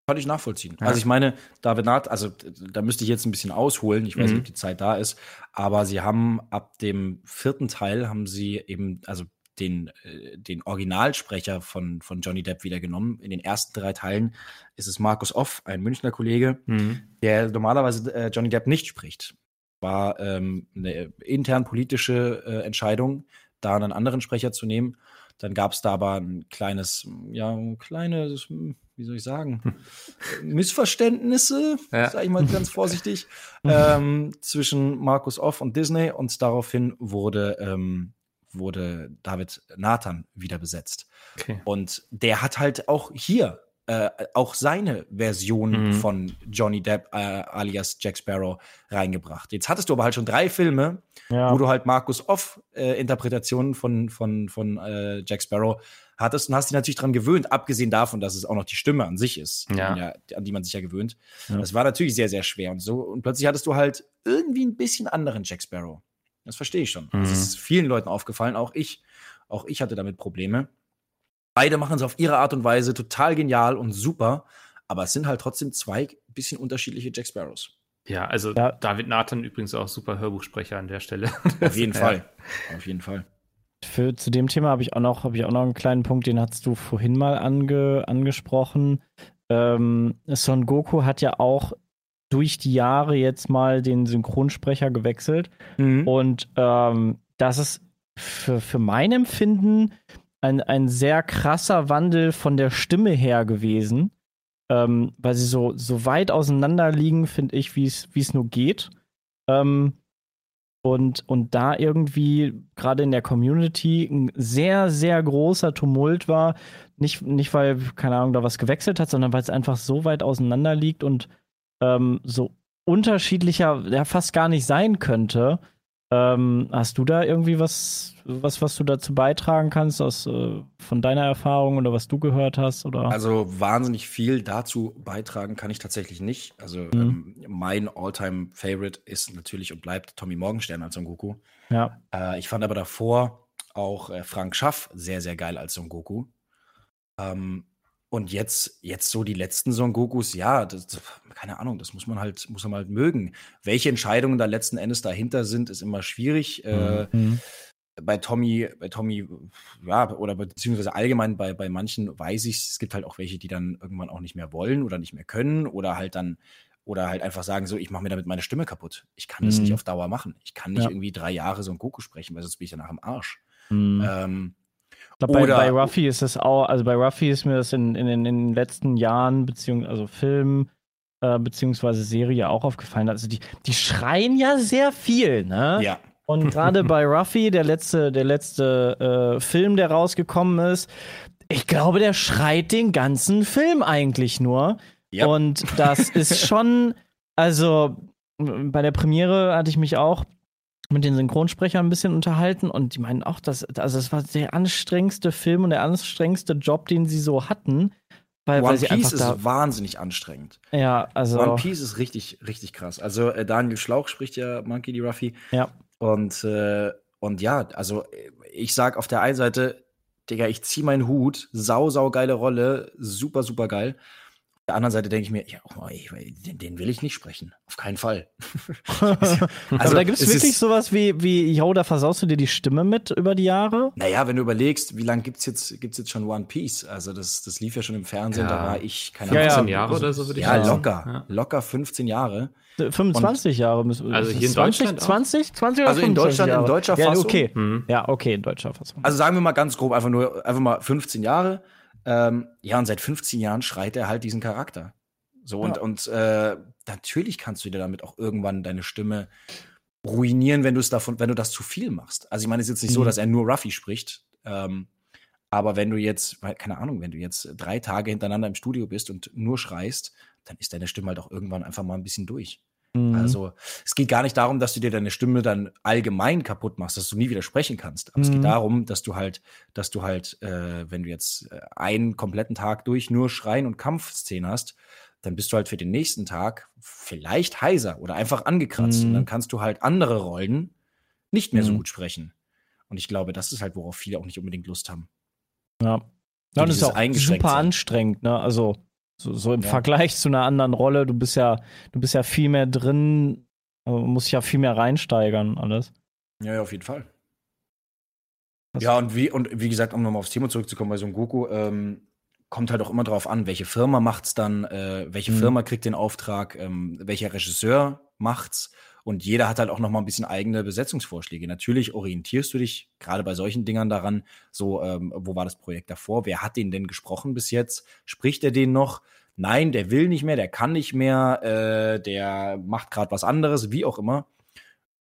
Kann ich nachvollziehen. Ja. Also ich meine, David Nath, also da müsste ich jetzt ein bisschen ausholen. Ich weiß Mhm. nicht, ob die Zeit da ist. Aber sie haben ab dem vierten Teil haben sie eben, also den, äh, den Originalsprecher von, von Johnny Depp wieder genommen. In den ersten drei Teilen ist es Markus Off, ein Münchner Kollege, Mhm. der normalerweise äh, Johnny Depp nicht spricht. War ähm, eine intern politische äh, Entscheidung, da einen anderen Sprecher zu nehmen. Dann gab es da aber ein kleines, ja, ein kleines, hm, wie soll ich sagen, Missverständnisse, Ja. sage ich mal ganz vorsichtig, ähm, zwischen Markus Off und Disney und daraufhin wurde, ähm, wurde David Nathan wieder besetzt. Okay. Und der hat halt auch hier äh, auch seine Version Mhm. von Johnny Depp äh, alias Jack Sparrow reingebracht. Jetzt hattest du aber halt schon drei Filme, ja. wo du halt Markus Off äh, Interpretationen von von von äh, Jack Sparrow hattest und hast dich natürlich dran gewöhnt, abgesehen davon, dass es auch noch die Stimme an sich ist, Ja. an, ja, an die man sich ja gewöhnt. Das war natürlich sehr sehr schwer und so und plötzlich hattest du halt irgendwie ein bisschen anderen Jack Sparrow. Das verstehe ich schon. Das Mhm. ist vielen Leuten aufgefallen, auch ich. Auch ich hatte damit Probleme. Beide machen es auf ihre Art und Weise total genial und super, aber es sind halt trotzdem zwei bisschen unterschiedliche Jack Sparrows. Ja, also Ja. David Nathan übrigens auch super Hörbuchsprecher an der Stelle. Auf jeden. Fall. Auf jeden Fall. Für, zu dem Thema habe ich auch noch, habe ich auch noch einen kleinen Punkt, den hast du vorhin mal ange, angesprochen. Ähm, Son Goku hat ja auch durch die Jahre jetzt mal den Synchronsprecher gewechselt. Mhm. Und ähm, das ist für, für mein Empfinden ein, ein sehr krasser Wandel von der Stimme her gewesen. Ähm, weil sie so, so weit auseinander liegen, finde ich, wie es nur geht. Ähm, und, und da irgendwie gerade in der Community ein sehr, sehr großer Tumult war. Nicht, nicht weil, keine Ahnung, da was gewechselt hat, sondern weil es einfach so weit auseinander liegt und ähm, so unterschiedlicher ja fast gar nicht sein könnte. Ähm, hast du da irgendwie was, was, was du dazu beitragen kannst aus äh, von deiner Erfahrung oder was du gehört hast? Oder? Also wahnsinnig viel dazu beitragen kann ich tatsächlich nicht. Also ähm, mein All-Time-Favorite ist natürlich und bleibt Tommy Morgenstern als Son Goku. ja. Äh, ich fand aber davor auch äh, Frank Schaff sehr, sehr geil als Son Goku. Ähm, und jetzt, jetzt so die letzten Son Gokus, ja, das, das- keine Ahnung, das muss man halt, muss man halt mögen. Welche Entscheidungen da letzten Endes dahinter sind, ist immer schwierig. Äh, Mhm. bei Tommy, bei Tommy, ja, oder be- beziehungsweise allgemein bei, bei manchen weiß ich, es gibt halt auch welche, die dann irgendwann auch nicht mehr wollen oder nicht mehr können oder halt dann, oder halt einfach sagen so, ich mache mir damit meine Stimme kaputt. Ich kann das Mhm. nicht auf Dauer machen. Ich kann nicht Ja. irgendwie drei Jahre so ein Goku sprechen, weil sonst bin ich danach im Arsch. Mhm. Ähm, Ich glaub, bei, bei Ruffy ist es auch, also bei Ruffy ist mir das in, in, in den letzten Jahren, beziehungsweise also Film, äh, beziehungsweise Serie auch aufgefallen. Also die, die schreien ja sehr viel, ne? ja. Und gerade bei Ruffy, der letzte, der letzte äh, Film, der rausgekommen ist, ich glaube, der schreit den ganzen Film eigentlich nur. Ja. Und das ist schon, also bei der Premiere hatte ich mich auch mit den Synchronsprechern ein bisschen unterhalten und die meinen auch, dass, also das war der anstrengendste Film und der anstrengendste Job, den sie so hatten. Weil, One weil Piece ist wahnsinnig anstrengend. ja, also, One Piece ist richtig, richtig krass. Also äh, Daniel Schlauch spricht ja Monkey D. Ruffy. ja. Und, äh, und ja, also äh, ich sag auf der einen Seite, Digga, ich zieh meinen Hut, sau, sau geile Rolle, super, super geil. Auf der anderen Seite denke ich mir, ja, oh, ey, den, den will ich nicht sprechen. Auf keinen Fall. also, Aber da gibt es es wirklich ist- sowas wie, wie, yo, da versaust du dir die Stimme mit über die Jahre? Naja, wenn du überlegst, wie lange gibt's jetzt, gibt's jetzt schon One Piece? Also das, das lief ja schon im Fernsehen, Ja. da war ich, keine Ja, ja. 15 Jahre oder so würde ich Ja, sagen. locker. Ja. Locker 15 Jahre. 25 Jahre müssen Also ist hier es in 20, Deutschland auch? 20, 20 oder Also in 25 Deutschland in Jahre? deutscher ja, Fassung? okay. Mhm. Ja, okay, in deutscher Fassung. Also sagen wir mal ganz grob, einfach nur, einfach mal 15 Jahre. Ähm, ja, und seit 15 Jahren schreit er halt diesen Charakter. So, und, Ja. und äh, natürlich kannst du dir damit auch irgendwann deine Stimme ruinieren, wenn du es davon, wenn du das zu viel machst. Also ich meine, es ist jetzt nicht so, Mhm. dass er nur Ruffy spricht. Ähm, aber wenn du jetzt, keine Ahnung, wenn du jetzt drei Tage hintereinander im Studio bist und nur schreist, dann ist deine Stimme halt auch irgendwann einfach mal ein bisschen durch. Mhm. Also es geht gar nicht darum, dass du dir deine Stimme dann allgemein kaputt machst, dass du nie wieder sprechen kannst. Aber es Mhm. geht darum, dass du halt, dass du halt, äh, wenn du jetzt äh, einen kompletten Tag durch nur Schreien und Kampfszenen hast, dann bist du halt für den nächsten Tag vielleicht heiser oder einfach angekratzt. Mhm. Und dann kannst du halt andere Rollen nicht mehr so Mhm. gut sprechen. Und ich glaube, das ist halt, worauf viele auch nicht unbedingt Lust haben. Ja. Ja, und das ist auch super sein. anstrengend, ne? Also so, so im Ja. Vergleich zu einer anderen Rolle, du bist ja, du bist ja viel mehr drin, äh, musst ja viel mehr reinsteigern, alles. Ja, ja, auf jeden Fall. Das- Ja, und wie, und wie gesagt, um nochmal aufs Thema zurückzukommen bei so einem Goku, ähm, kommt halt auch immer drauf an, welche Firma macht's dann, äh, welche Mhm. Firma kriegt den Auftrag, ähm, welcher Regisseur macht's. Und jeder hat halt auch noch mal ein bisschen eigene Besetzungsvorschläge. Natürlich orientierst du dich gerade bei solchen Dingern daran, so, ähm, wo war das Projekt davor? Wer hat den denn gesprochen bis jetzt? Spricht er den noch? Nein, der will nicht mehr, der kann nicht mehr, äh, der macht gerade was anderes, wie auch immer.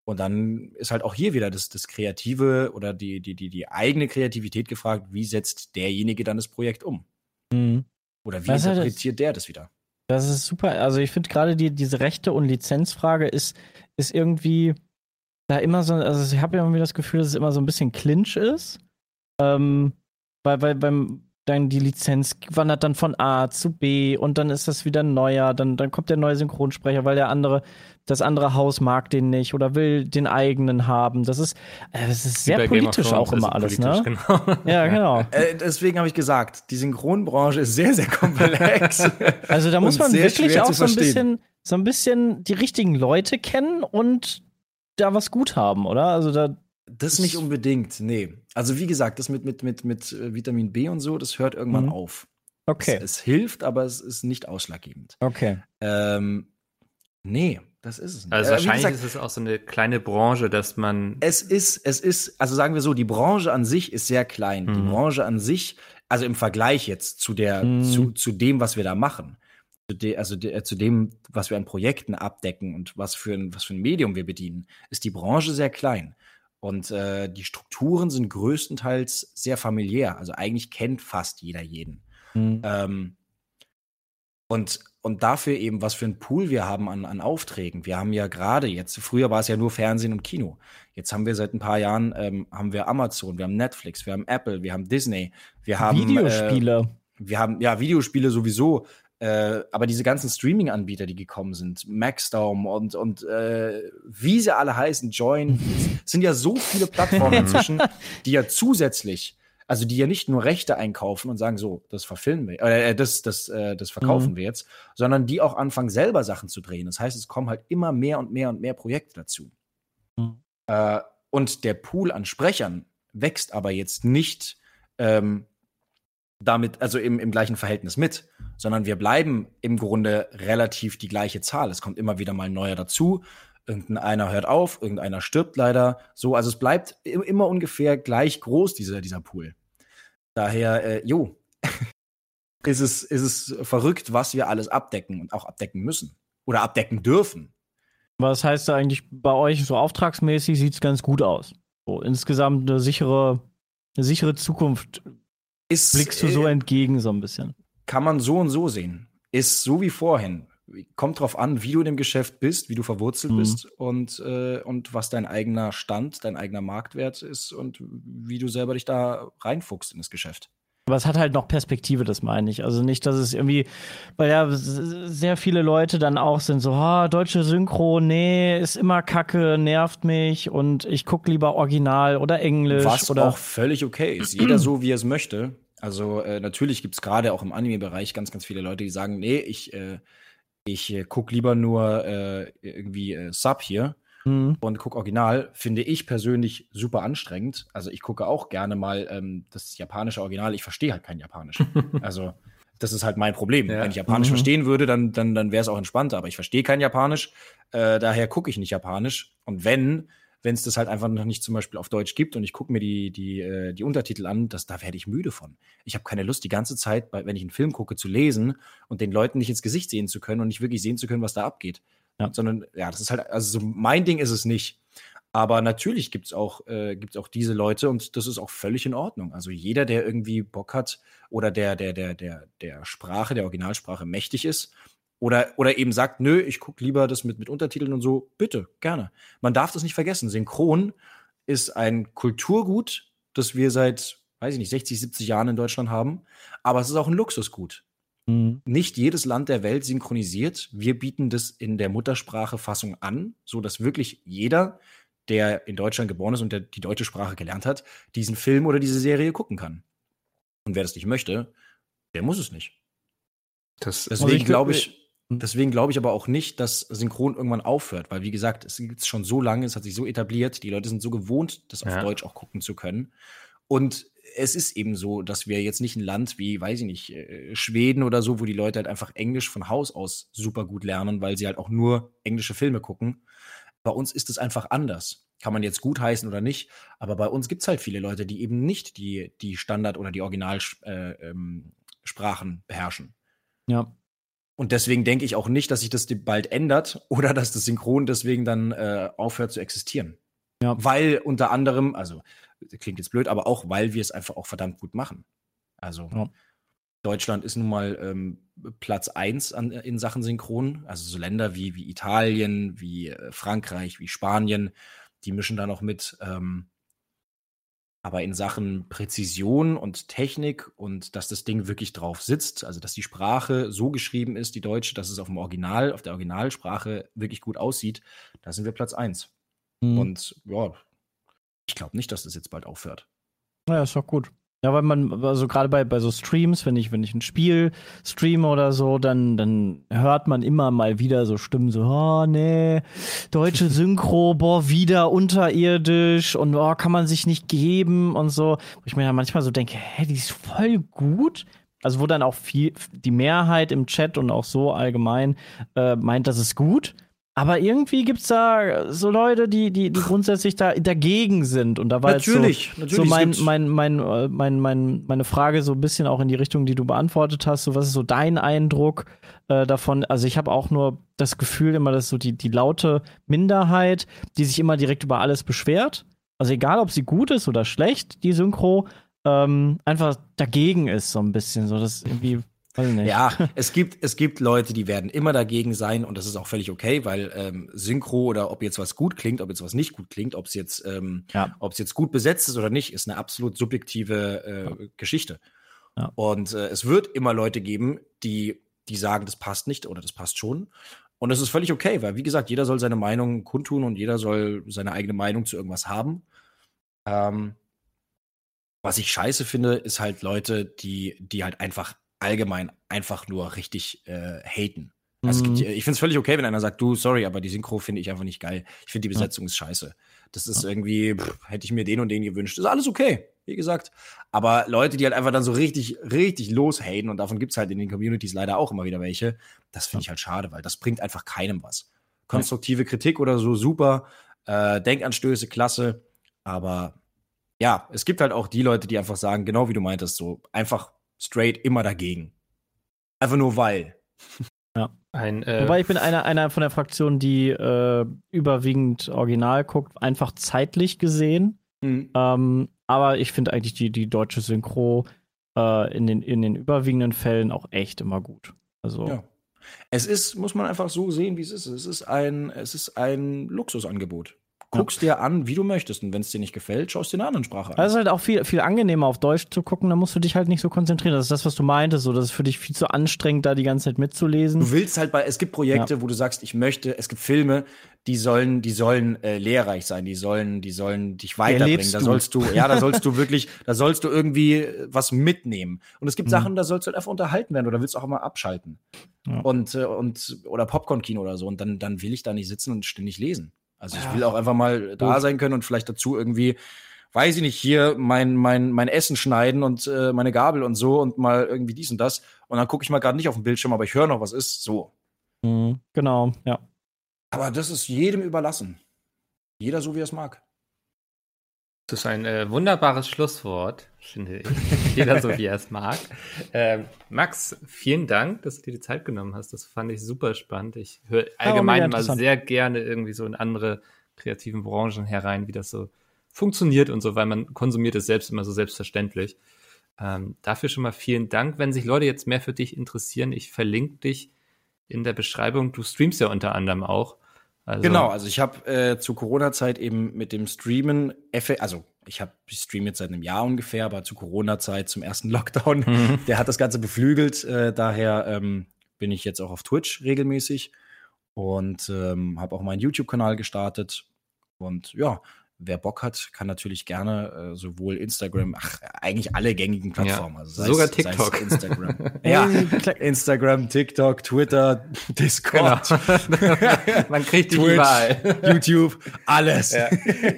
Und dann ist halt auch hier wieder das, das Kreative oder die, die, die, die eigene Kreativität gefragt, wie setzt derjenige dann das Projekt um? Mhm. Oder wie das- interpretiert der das wieder? Das ist super. Also ich finde gerade die, diese Rechte- und Lizenzfrage ist, ist irgendwie da immer so, also ich habe ja irgendwie das Gefühl, dass es immer so ein bisschen Clinch ist. Ähm, weil, weil beim dann die Lizenz wandert dann von A zu B und dann ist das wieder ein neuer, dann, dann kommt der neue Synchronsprecher, weil der andere, das andere Haus mag den nicht oder will den eigenen haben. Das ist, äh, das ist sehr politisch auch immer alles, ne? Genau. Ja, genau. Äh, deswegen habe ich gesagt, die Synchronbranche ist sehr, sehr komplex. Also da muss man wirklich auch so ein bisschen, so ein bisschen die richtigen Leute kennen und da was gut haben, oder? Also da, Das nicht unbedingt, nee. Also wie gesagt, das mit, mit, mit, mit äh, Vitamin B und so, das hört irgendwann Mhm. auf. okay, Es, es hilft, aber es ist nicht ausschlaggebend. okay. Ähm, nee, das ist es nicht. Also Äh, wahrscheinlich gesagt, ist es auch so eine kleine Branche, dass man Es ist, es ist, also sagen wir so, die Branche an sich ist sehr klein. Die Mhm. Branche an sich, also im Vergleich jetzt zu der, Mhm. zu, zu dem, was wir da machen, zu de, also de, äh, zu dem, was wir an Projekten abdecken und was für ein, was für ein Medium wir bedienen, ist die Branche sehr klein. Und äh, die Strukturen sind größtenteils sehr familiär. Also eigentlich kennt fast jeder jeden. Hm. Ähm, und, und dafür eben, was für ein Pool wir haben an, an Aufträgen. Wir haben ja gerade jetzt, früher war es ja nur Fernsehen und Kino. Jetzt haben wir seit ein paar Jahren, ähm, haben wir Amazon, wir haben Netflix, wir haben Apple, wir haben Disney, wir haben Äh, Videospiele. wir haben ja Videospiele sowieso, äh, aber diese ganzen Streaming-Anbieter, die gekommen sind, Maxdome und, und äh, wie sie alle heißen, Join, es sind ja so viele Plattformen inzwischen, die ja zusätzlich, also die ja nicht nur Rechte einkaufen und sagen, so, das verfilmen wir, äh, das, das, äh, das verkaufen Mhm. wir jetzt, sondern die auch anfangen, selber Sachen zu drehen. Das heißt, es kommen halt immer mehr und mehr und mehr Projekte dazu. Mhm. Äh, und der Pool an Sprechern wächst aber jetzt nicht ähm, damit, also im, im gleichen Verhältnis mit, sondern wir bleiben im Grunde relativ die gleiche Zahl. Es kommt immer wieder mal ein neuer dazu. Irgendeiner hört auf, irgendeiner stirbt leider. So, also es bleibt immer ungefähr gleich groß, dieser, dieser Pool. Daher, äh, jo, ist es, ist es verrückt, was wir alles abdecken und auch abdecken müssen. Oder abdecken dürfen. Was heißt da eigentlich bei euch so auftragsmäßig sieht es ganz gut aus. So insgesamt eine sichere, eine sichere Zukunft Ist, blickst du so äh, entgegen so ein bisschen. kann man so und so sehen. Ist so wie vorhin. kommt drauf an, wie du in dem Geschäft bist, wie du verwurzelt Mhm. bist und, äh, und was dein eigener Stand, dein eigener Marktwert ist und wie du selber dich da reinfuchst in das Geschäft. Aber es hat halt noch Perspektive, das meine ich. Also nicht, dass es irgendwie, weil ja sehr viele Leute dann auch sind so, ah, deutsche Synchro, nee, ist immer kacke, nervt mich und ich gucke lieber Original oder Englisch Was oder auch völlig okay ist. Jeder so, wie er es möchte. Also äh, natürlich gibt es gerade auch im Anime-Bereich ganz, ganz viele Leute, die sagen, nee, ich, äh, ich äh, gucke lieber nur äh, irgendwie äh, Sub hier Hm. und gucke Original. Finde ich persönlich super anstrengend. Also ich gucke auch gerne mal ähm, das japanische Original. Ich verstehe halt kein Japanisch. also das ist halt mein Problem. Ja. Wenn ich Japanisch Mhm. verstehen würde, dann, dann, dann wäre es auch entspannter. Aber ich verstehe kein Japanisch. Äh, daher gucke ich nicht Japanisch. Und wenn, wenn es das halt einfach noch nicht zum Beispiel auf Deutsch gibt und ich gucke mir die, die, äh, die Untertitel an, das, da werde ich müde von. Ich habe keine Lust, die ganze Zeit, bei, wenn ich einen Film gucke, zu lesen und den Leuten nicht ins Gesicht sehen zu können und nicht wirklich sehen zu können, was da abgeht. Ja. Sondern, ja, das ist halt, also so mein Ding ist es nicht. Aber natürlich gibt es auch, äh, auch diese Leute und das ist auch völlig in Ordnung. Also jeder, der irgendwie Bock hat oder der, der, der, der, der Sprache, der Originalsprache mächtig ist oder, oder eben sagt, nö, ich gucke lieber das mit, mit Untertiteln und so, bitte, gerne. Man darf das nicht vergessen. Synchron ist ein Kulturgut, das wir seit, weiß ich nicht, 60, 70 Jahren in Deutschland haben. Aber es ist auch ein Luxusgut. Hm. Nicht jedes Land der Welt synchronisiert. Wir bieten das in der Muttersprache Fassung an, so dass wirklich jeder, der in Deutschland geboren ist und der die deutsche Sprache gelernt hat, diesen Film oder diese Serie gucken kann. Und wer das nicht möchte, der muss es nicht. Das Also Deswegen ich- glaube ich, Hm. deswegen glaube ich aber auch nicht, dass Synchron irgendwann aufhört, weil wie gesagt, es gibt es schon so lange, es hat sich so etabliert, die Leute sind so gewohnt, das auf Ja. Deutsch auch gucken zu können. Und es ist eben so, dass wir jetzt nicht ein Land wie, weiß ich nicht, äh, Schweden oder so, wo die Leute halt einfach Englisch von Haus aus super gut lernen, weil sie halt auch nur englische Filme gucken. Bei uns ist es einfach anders. Kann man jetzt gut heißen oder nicht, aber bei uns gibt es halt viele Leute, die eben nicht die, die Standard- oder die Originalsprachen äh, ähm, beherrschen. Ja. Und deswegen denke ich auch nicht, dass sich das bald ändert oder dass das Synchron deswegen dann äh, aufhört zu existieren. Ja. Weil unter anderem, also klingt jetzt blöd, aber auch, weil wir es einfach auch verdammt gut machen. Also Ja. Deutschland ist nun mal ähm, Platz eins an, in Sachen Synchron. Also so Länder wie, wie Italien, wie äh, Frankreich, wie Spanien, die mischen da noch mit. Ähm, aber in Sachen Präzision und Technik und dass das Ding wirklich drauf sitzt, also dass die Sprache so geschrieben ist, die deutsche, dass es auf dem Original, auf der Originalsprache wirklich gut aussieht, da sind wir Platz eins. Hm. Und ja, ich glaube nicht, dass das jetzt bald aufhört. Ja, ist doch gut. Ja, weil man, also gerade bei, bei so Streams, wenn ich, wenn ich ein Spiel streame oder so, dann, dann hört man immer mal wieder so Stimmen so, oh nee, deutsche Synchro, boah, wieder unterirdisch und oh, kann man sich nicht geben und so. Wo ich mir dann manchmal so denke, hä, die ist voll gut. Also wo dann auch viel, die Mehrheit im Chat und auch so allgemein äh, meint, das ist gut. Aber irgendwie gibt's da so Leute, die, die, die grundsätzlich da dagegen sind. Und da war jetzt so, natürlich, so mein, mein, mein, äh, mein, mein, meine Frage so ein bisschen auch in die Richtung, die du beantwortet hast. So, was ist so dein Eindruck äh, davon? Also ich habe auch nur das Gefühl immer, dass so die, die laute Minderheit, die sich immer direkt über alles beschwert, also egal, ob sie gut ist oder schlecht, die Synchro, ähm, einfach dagegen ist so ein bisschen. So, das irgendwie. Ja, es gibt, es gibt Leute, die werden immer dagegen sein und das ist auch völlig okay, weil ähm, Synchro oder ob jetzt was gut klingt, ob jetzt was nicht gut klingt, ob es jetzt, ähm, Ja. ob es jetzt gut besetzt ist oder nicht, ist eine absolut subjektive äh, Geschichte. Ja. Und äh, es wird immer Leute geben, die, die sagen, das passt nicht oder das passt schon. Und das ist völlig okay, weil wie gesagt, jeder soll seine Meinung kundtun und jeder soll seine eigene Meinung zu irgendwas haben. Ähm, was ich scheiße finde, ist halt Leute, die, die halt einfach allgemein einfach nur richtig äh, haten. Also es Mhm. gibt, ich finde es völlig okay, wenn einer sagt, du, sorry, aber die Synchro finde ich einfach nicht geil. Ich finde die Besetzung ist scheiße. Das ist irgendwie, pff, hätte ich mir den und den gewünscht. Ist alles okay, wie gesagt. Aber Leute, die halt einfach dann so richtig, richtig loshaten, und davon gibt's halt in den Communities leider auch immer wieder welche, das finde ich halt schade, weil das bringt einfach keinem was. Konstruktive Kritik oder so, super. Äh, Denkanstöße, klasse. Aber ja, es gibt halt auch die Leute, die einfach sagen, genau wie du meintest, so einfach straight immer dagegen. Einfach nur weil. Ein, äh, Wobei ich bin einer, einer von der Fraktion, die äh, überwiegend original guckt, einfach zeitlich gesehen. Ähm, aber ich finde eigentlich die, die deutsche Synchro äh, in, den, in den überwiegenden Fällen auch echt immer gut. Also, Ja. Es ist, muss man einfach so sehen, wie es ist. Es ist ein, es ist ein Luxusangebot. Guckst dir an, wie du möchtest. Und wenn es dir nicht gefällt, schaust dir eine andere Sprache an. Es ist halt auch viel, viel angenehmer auf Deutsch zu gucken, da musst du dich halt nicht so konzentrieren. Das ist das, was du meintest, so das ist für dich viel zu anstrengend, da die ganze Zeit mitzulesen. Du willst halt bei, es gibt Projekte, wo du sagst, ich möchte, es gibt Filme, die sollen, die sollen äh, lehrreich sein, die sollen, die sollen dich weiterbringen. Da sollst du, ja, da sollst du wirklich, da sollst du irgendwie äh, was mitnehmen. Und es gibt Mhm. Sachen, da sollst du halt einfach unterhalten werden oder willst auch mal abschalten. Ja. Und, äh, und, oder Popcorn-Kino oder so. Und dann, dann will ich da nicht sitzen und ständig lesen. Also ich will auch einfach mal da sein können und vielleicht dazu irgendwie, weiß ich nicht, hier mein, mein, mein Essen schneiden und äh, meine Gabel und so und mal irgendwie dies und das. Und dann gucke ich mal gerade nicht auf den Bildschirm, aber ich höre noch, was ist. So. Mhm. Genau, ja. Aber das ist jedem überlassen. Jeder so, wie er es mag. Das ist ein äh, wunderbares Schlusswort, finde ich. Jeder so, wie er es mag. Ähm, Max, vielen Dank, dass du dir die Zeit genommen hast. Das fand ich super spannend. Ich höre allgemein mega immer sehr gerne irgendwie so in andere kreativen Branchen herein, wie das so funktioniert und so, weil man konsumiert es selbst immer so selbstverständlich. Ähm, dafür schon mal vielen Dank. Wenn sich Leute jetzt mehr für dich interessieren, ich verlinke dich in der Beschreibung. Du streamst ja unter anderem auch. Also, Genau, also ich habe äh, zu Corona-Zeit eben mit dem Streamen, also ich habe ich streame jetzt seit einem Jahr ungefähr, aber zu Corona-Zeit, zum ersten Lockdown, Mhm. der hat das Ganze beflügelt. Äh, daher ähm, bin ich jetzt auch auf Twitch regelmäßig und ähm, habe auch meinen YouTube-Kanal gestartet. Und ja, wer Bock hat, kann natürlich gerne äh, sowohl Instagram, ach, eigentlich alle gängigen Plattformen. Ja, Also sogar TikTok. Instagram. ja, Instagram, TikTok, Twitter, Discord. Genau. Man kriegt die Twitch, überall. YouTube, alles. Ja.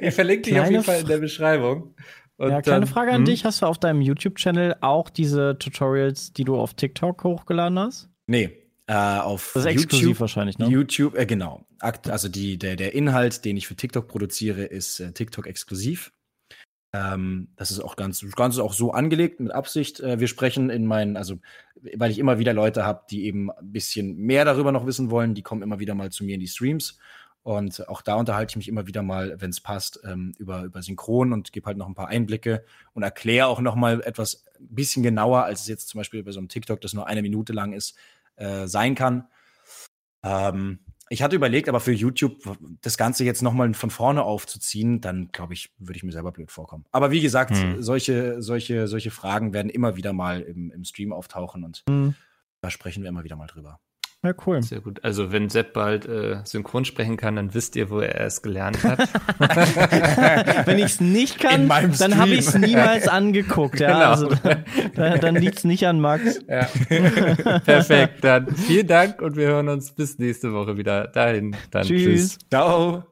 Ich verlinke dich auf jeden Fall in der Beschreibung. Und ja, kleine dann- Frage an Hm? dich. Hast du auf deinem YouTube-Channel auch diese Tutorials, die du auf TikTok hochgeladen hast? Nee, äh, auf Das ist exklusiv wahrscheinlich, ne? YouTube, äh, genau. Also die, der, der Inhalt, den ich für TikTok produziere, ist äh, TikTok exklusiv. Ähm, das ist auch ganz, ist auch so angelegt mit Absicht. Äh, wir sprechen in meinen, also weil ich immer wieder Leute habe, die eben ein bisschen mehr darüber noch wissen wollen, die kommen immer wieder mal zu mir in die Streams. Und auch da unterhalte ich mich immer wieder mal, wenn es passt, ähm, über, über Synchron und gebe halt noch ein paar Einblicke und erkläre auch noch mal etwas ein bisschen genauer, als es jetzt zum Beispiel bei so einem TikTok, das nur eine Minute lang ist, äh, sein kann. Ähm, ich hatte überlegt, aber für YouTube das Ganze jetzt noch mal von vorne aufzuziehen, dann glaube ich, würde ich mir selber blöd vorkommen. Aber wie gesagt, Hm. solche, solche, solche Fragen werden immer wieder mal im, im Stream auftauchen und Hm. da sprechen wir immer wieder mal drüber. Ja, cool. Sehr gut. Also wenn Sepp bald äh, synchron sprechen kann, dann wisst ihr, wo er es gelernt hat. Wenn ich es nicht kann, dann habe ich es niemals angeguckt. Ja, Genau. also dann, dann, dann liegt es nicht an Max. ja. Perfekt. Dann vielen Dank und wir hören uns bis nächste Woche wieder. Dahin. Dann Tschüss. tschüss. Ciao!